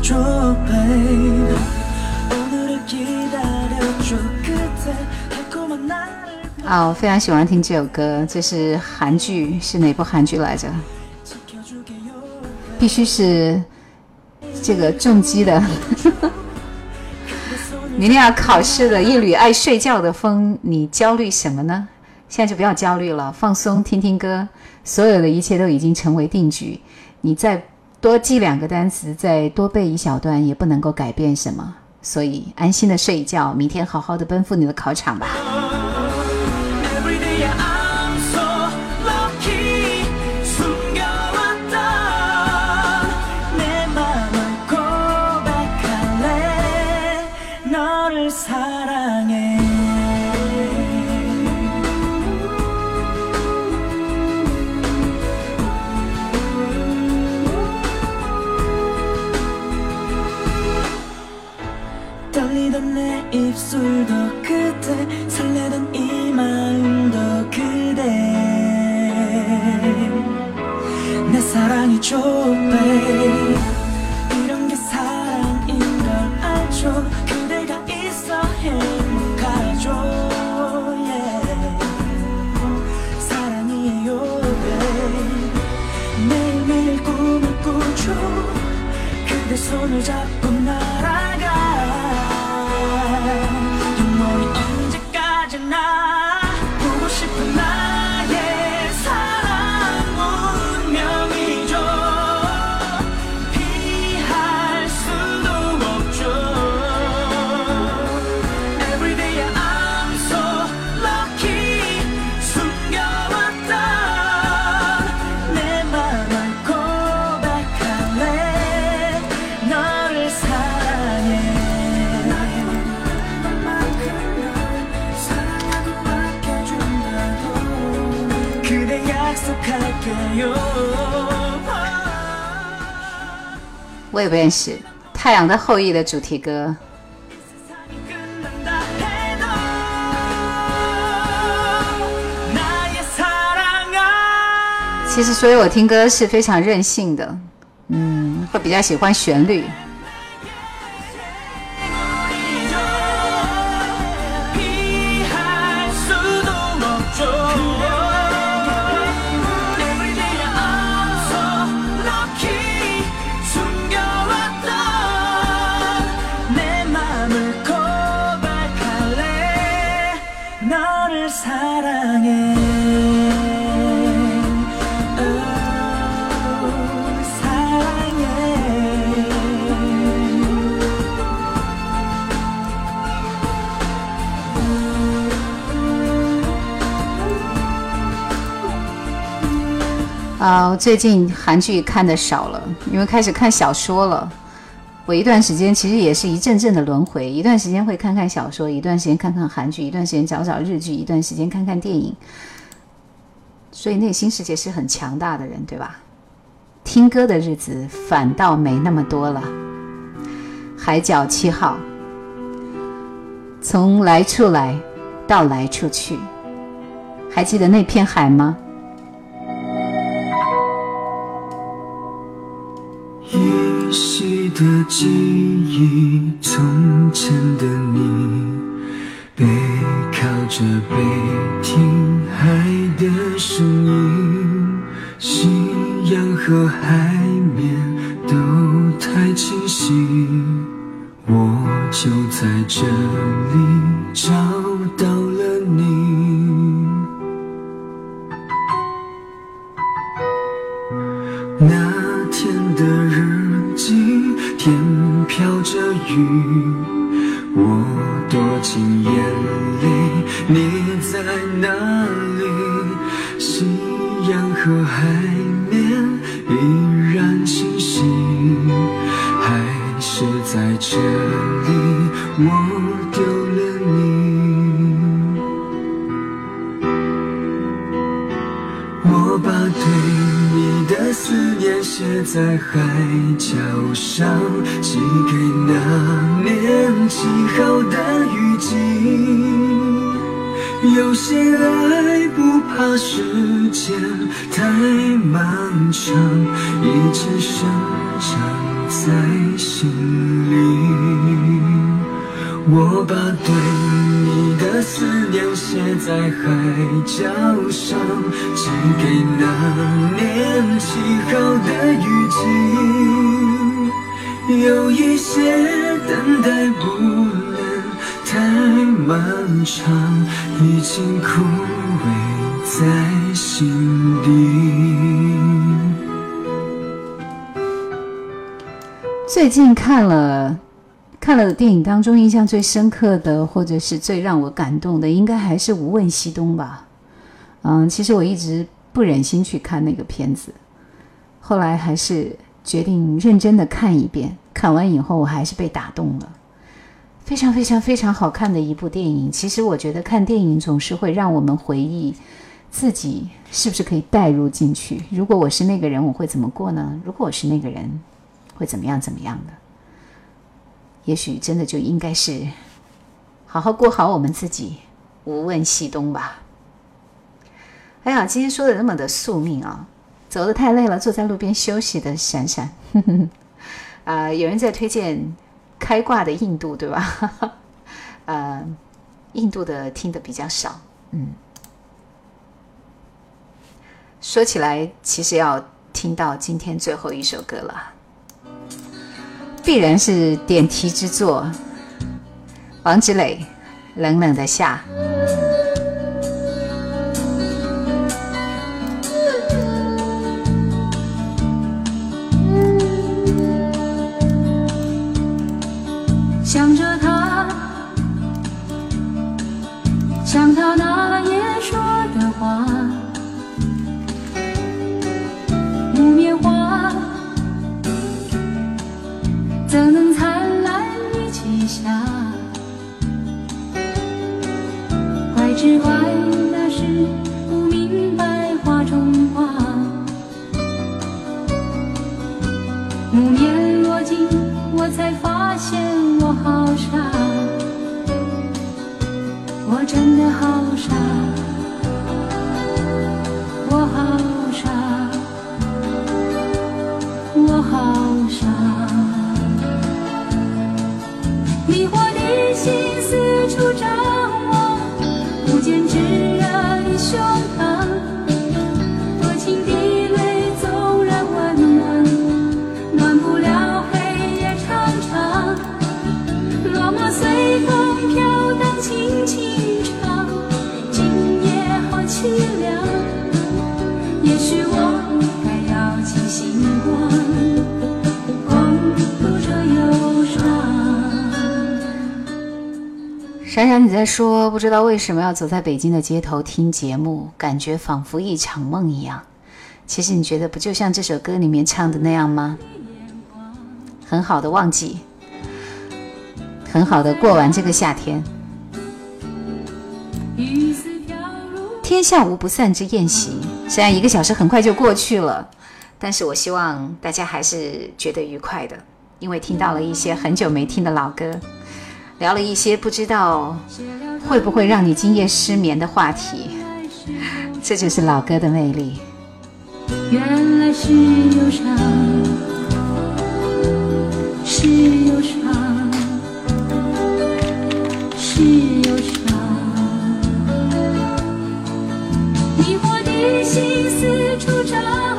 아무래도 난 네가 좋아 아무런 말도 없이 웃던 나를 안아줘 babe 오늘을 기다려줘 그대 달콤한 나를 啊，我非常喜欢听这首歌，这是韩剧，是哪部韩剧来着？ 지켜주게요 必须是这个重击的。明天要考试的一缕爱睡觉的风，你焦虑什么呢？现在就不要焦虑了，放松，听听歌，所有的一切都已经成为定局。你再 多记两个单词，再多背一小段，也不能够改变什么。所以安心的睡一觉，明天好好的奔赴你的考场吧。 사랑이죠 babe 이런 게 사랑인 걸 알죠. 그대가 있어 행복하죠. Yeah. 사랑이에요 babe. 매일매일 꿈을 꾸죠. 그대 손을 잡고 我也不认识太阳的后裔的主题歌。其实所以我听歌是非常任性的嗯会比较喜欢旋律。我最近韩剧看的少了，因为开始看小说了。我一段时间其实也是一阵阵的轮回，一段时间会看看小说，一段时间看看韩剧，一段时间找找日剧，一段时间看看电影。所以内心世界是很强大的人，对吧？听歌的日子反倒没那么多了。海角七号，从来处来到来处去，还记得那片海吗？的记忆，从前的你，背靠着背听海的声音，夕阳和海面都太清晰，我就在这里找雨，我躲进眼写在海角上，寄给那年七号的雨季。有些爱不怕时间太漫长，一直生长在心里。我把对你的思念写在海角上，寄给那年七号的雨季。有一些等待不能太漫长，已经枯萎在心底。最近看了看了电影当中印象最深刻的，或者是最让我感动的，应该还是《无问西东》吧。嗯，其实我一直不忍心去看那个片子，后来还是决定认真的看一遍。看完以后，我还是被打动了，非常非常非常好看的一部电影。其实我觉得看电影总是会让我们回忆自己是不是可以带入进去。如果我是那个人，我会怎么过呢？如果我是那个人，会怎么样怎么样的？也许真的就应该是好好过好我们自己，无问西东吧。哎呀，今天说的那么的宿命啊，走的太累了，坐在路边休息的闪闪。啊、有人在推荐开挂的印度，对吧？呃，印度的听的比较少，嗯。说起来，其实要听到今天最后一首歌了。必然是点题之作。王志磊，《冷冷的夏》。怪只闪闪，你在说不知道为什么要走在北京的街头听节目，感觉仿佛一场梦一样。其实你觉得不就像这首歌里面唱的那样吗？很好的忘记，很好的过完这个夏天。天下无不散之宴席，虽然一个小时很快就过去了，但是我希望大家还是觉得愉快的，因为听到了一些很久没听的老歌，聊了一些不知道会不会让你今夜失眠的话题，这就是老歌的魅力。原来是忧伤，是忧伤，是忧伤。迷惑的心四处张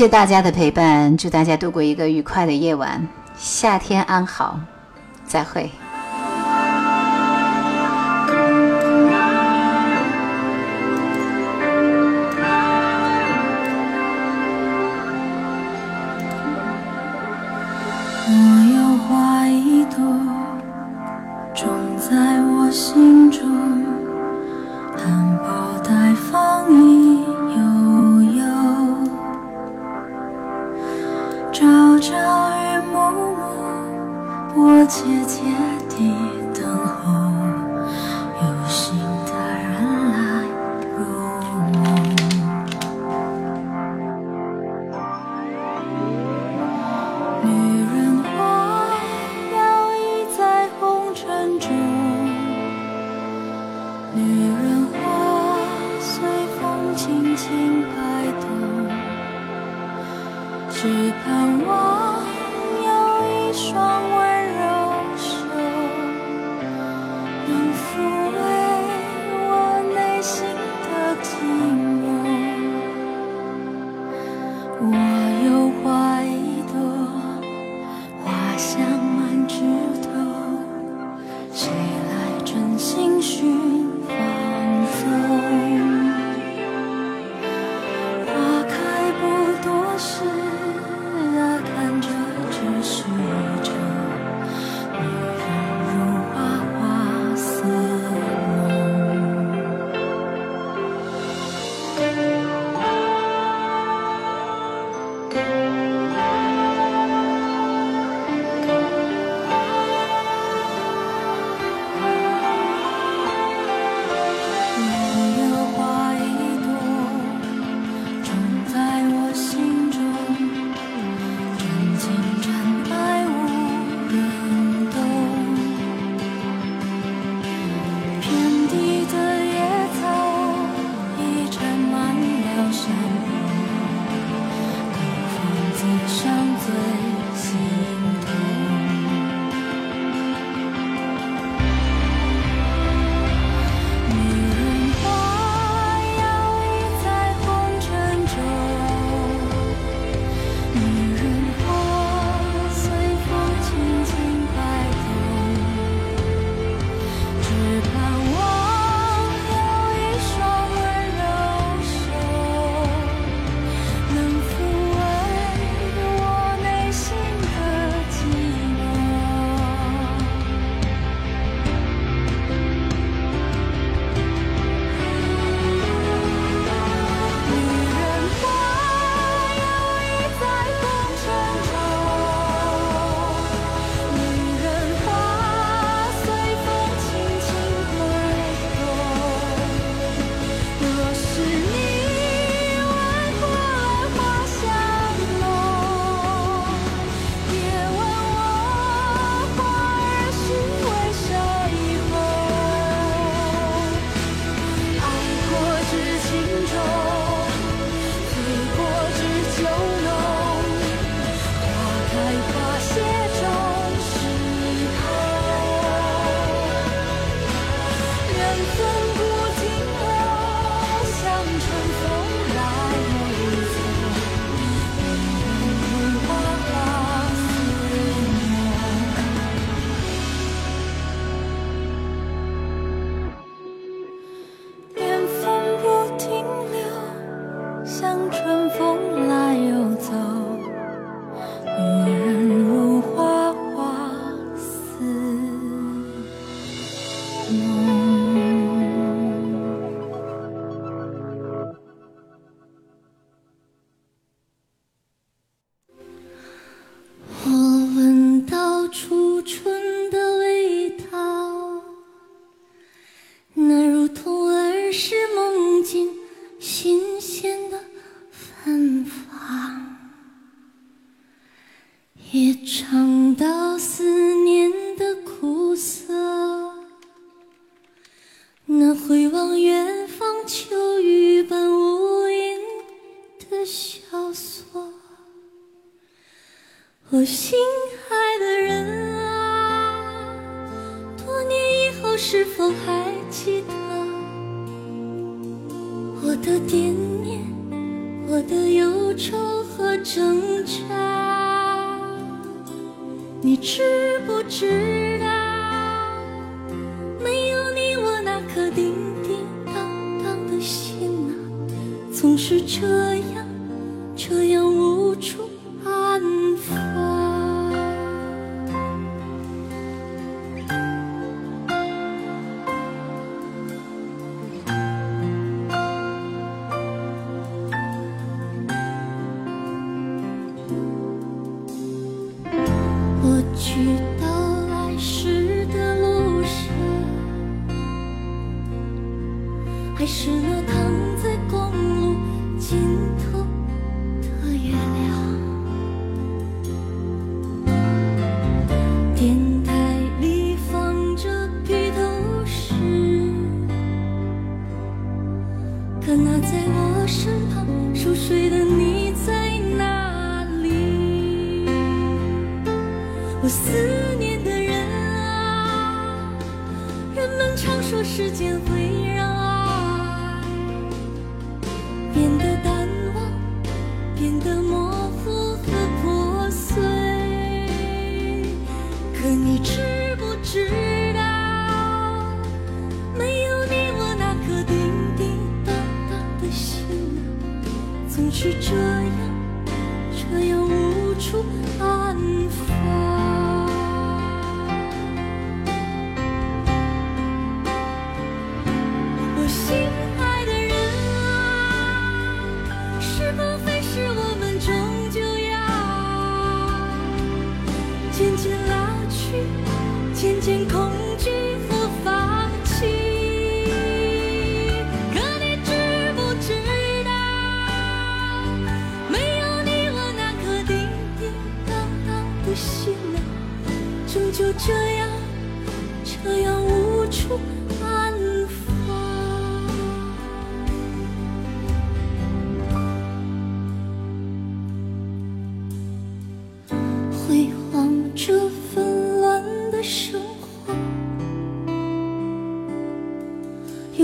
谢大家的陪伴，祝大家度过一个愉快的夜晚，夏天安好，再会。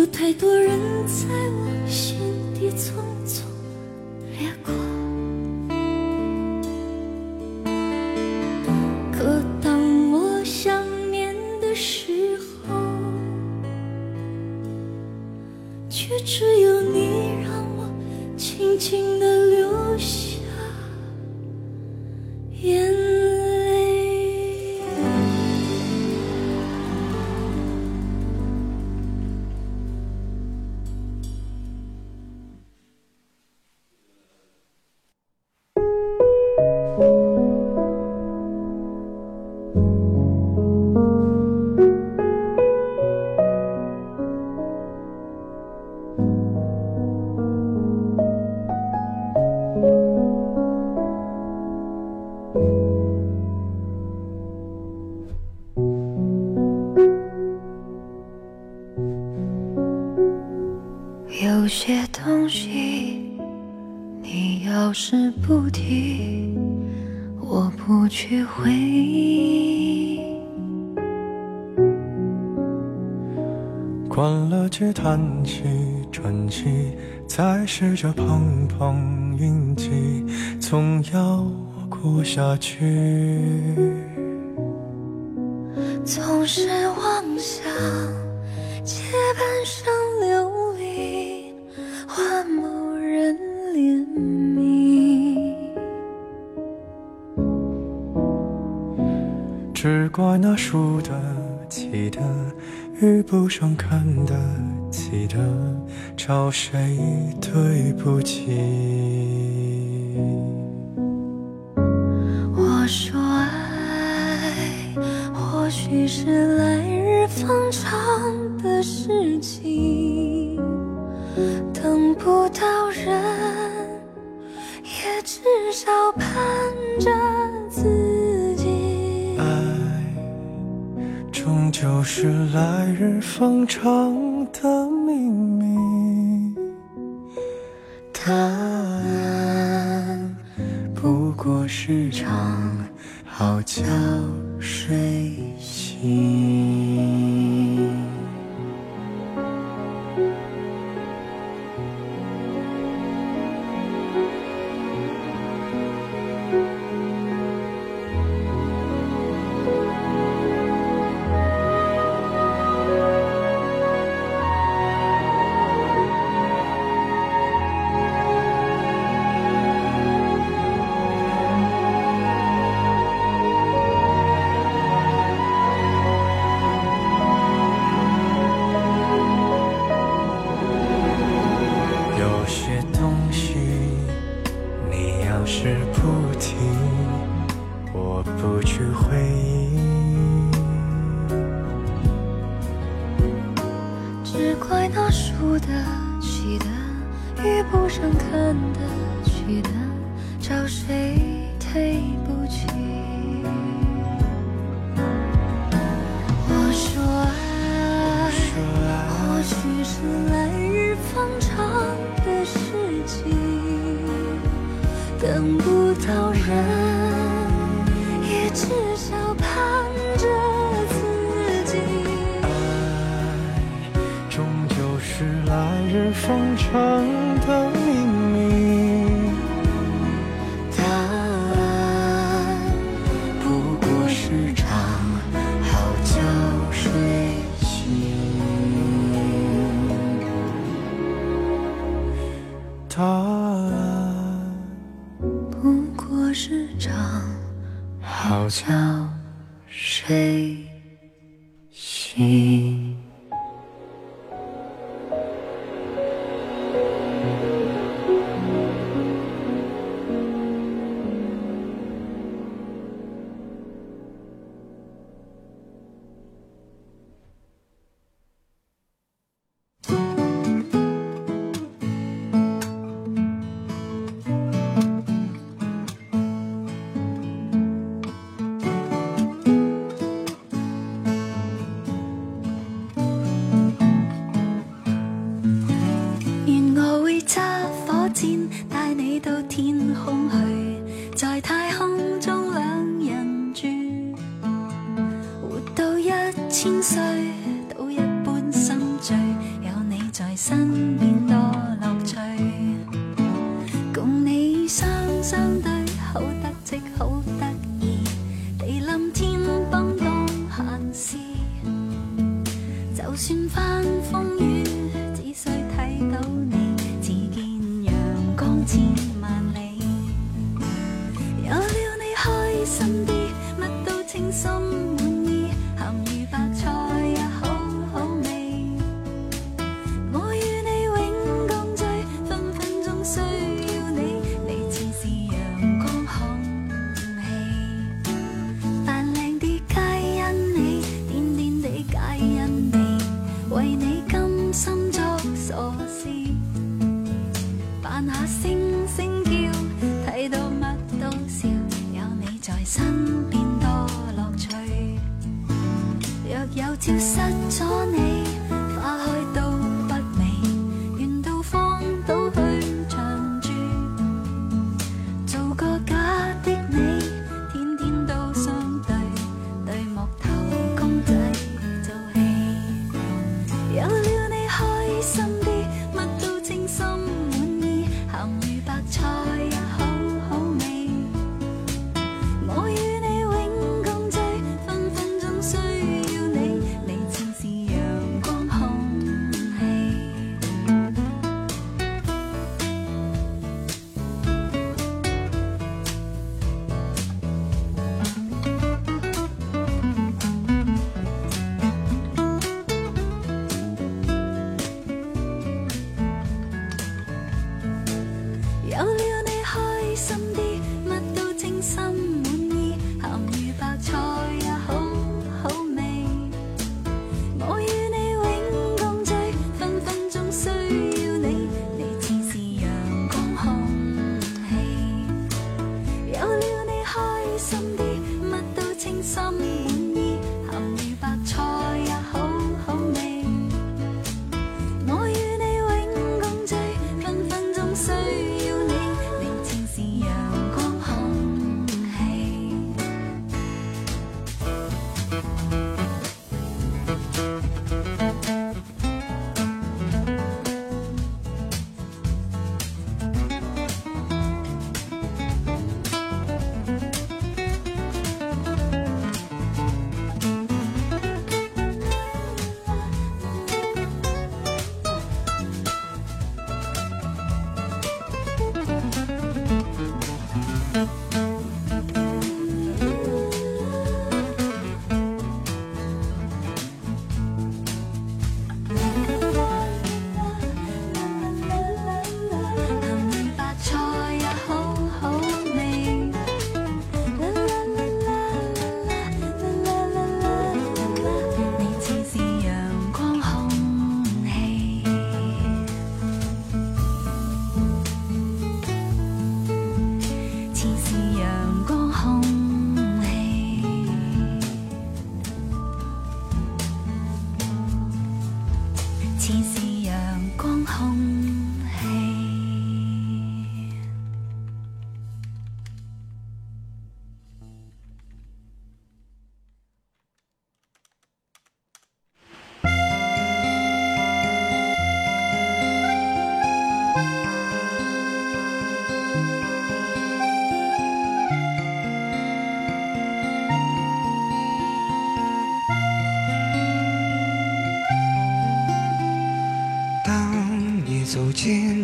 太多人在我心底匆匆掠过。起转起，再试着碰碰运气，总要过下去。总是妄想借半生流离，换某人怜悯，只怪那输得起的。遇不上看得记得找谁对不起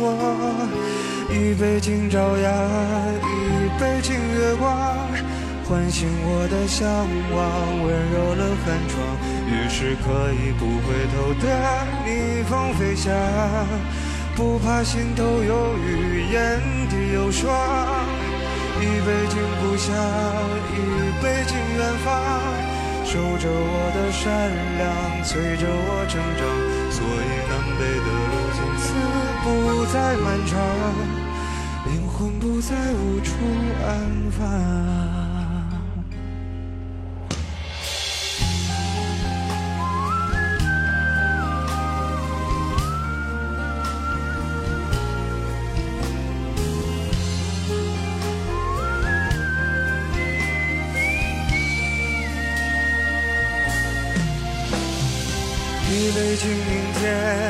说：一杯敬朝阳，一杯敬月光，唤醒我的向往，温柔了寒窗。于是可以不回头的逆风飞翔，不怕心头有雨，眼底有霜。一杯敬故乡，一杯敬远方，守着我的善良，催着我成长。所以不再漫长，灵魂不再无处安放。一杯敬明天，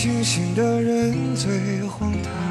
清醒的人最荒唐。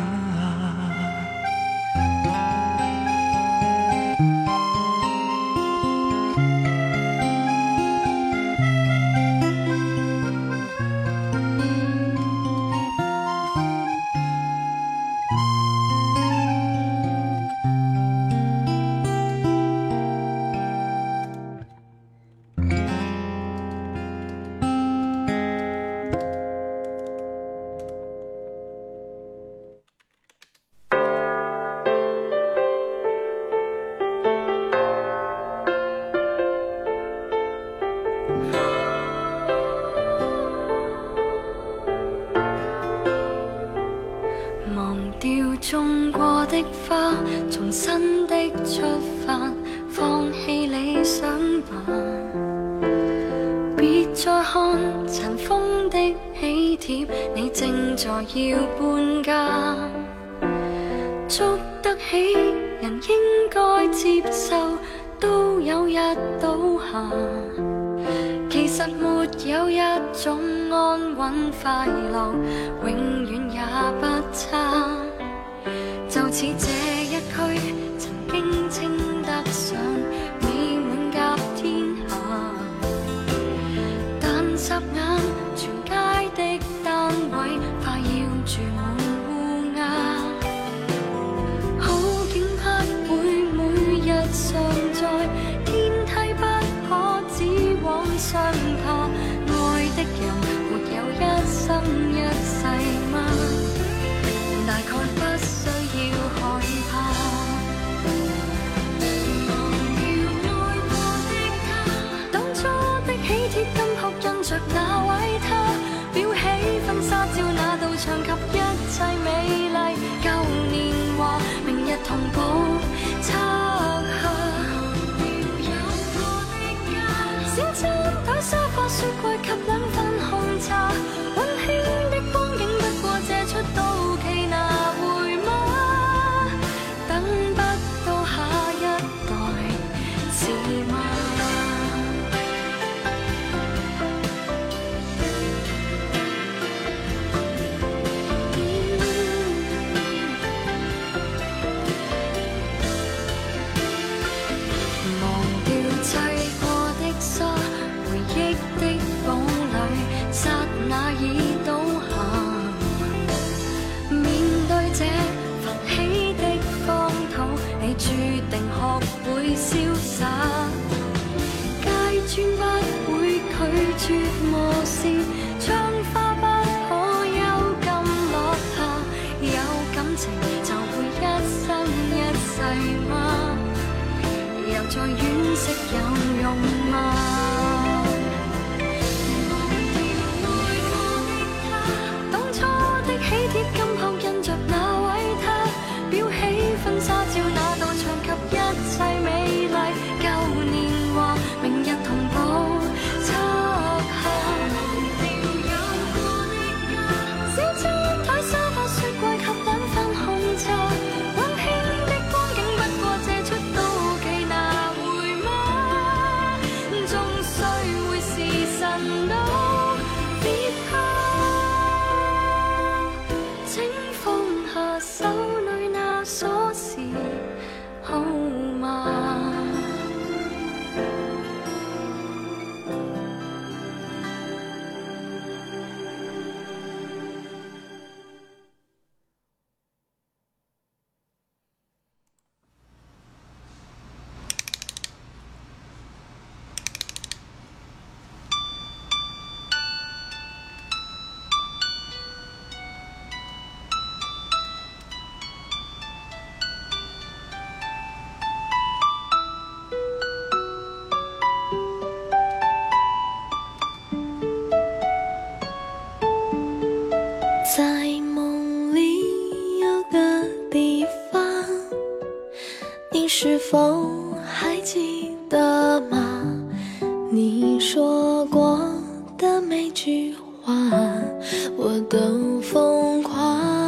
你说过的每句话我都疯狂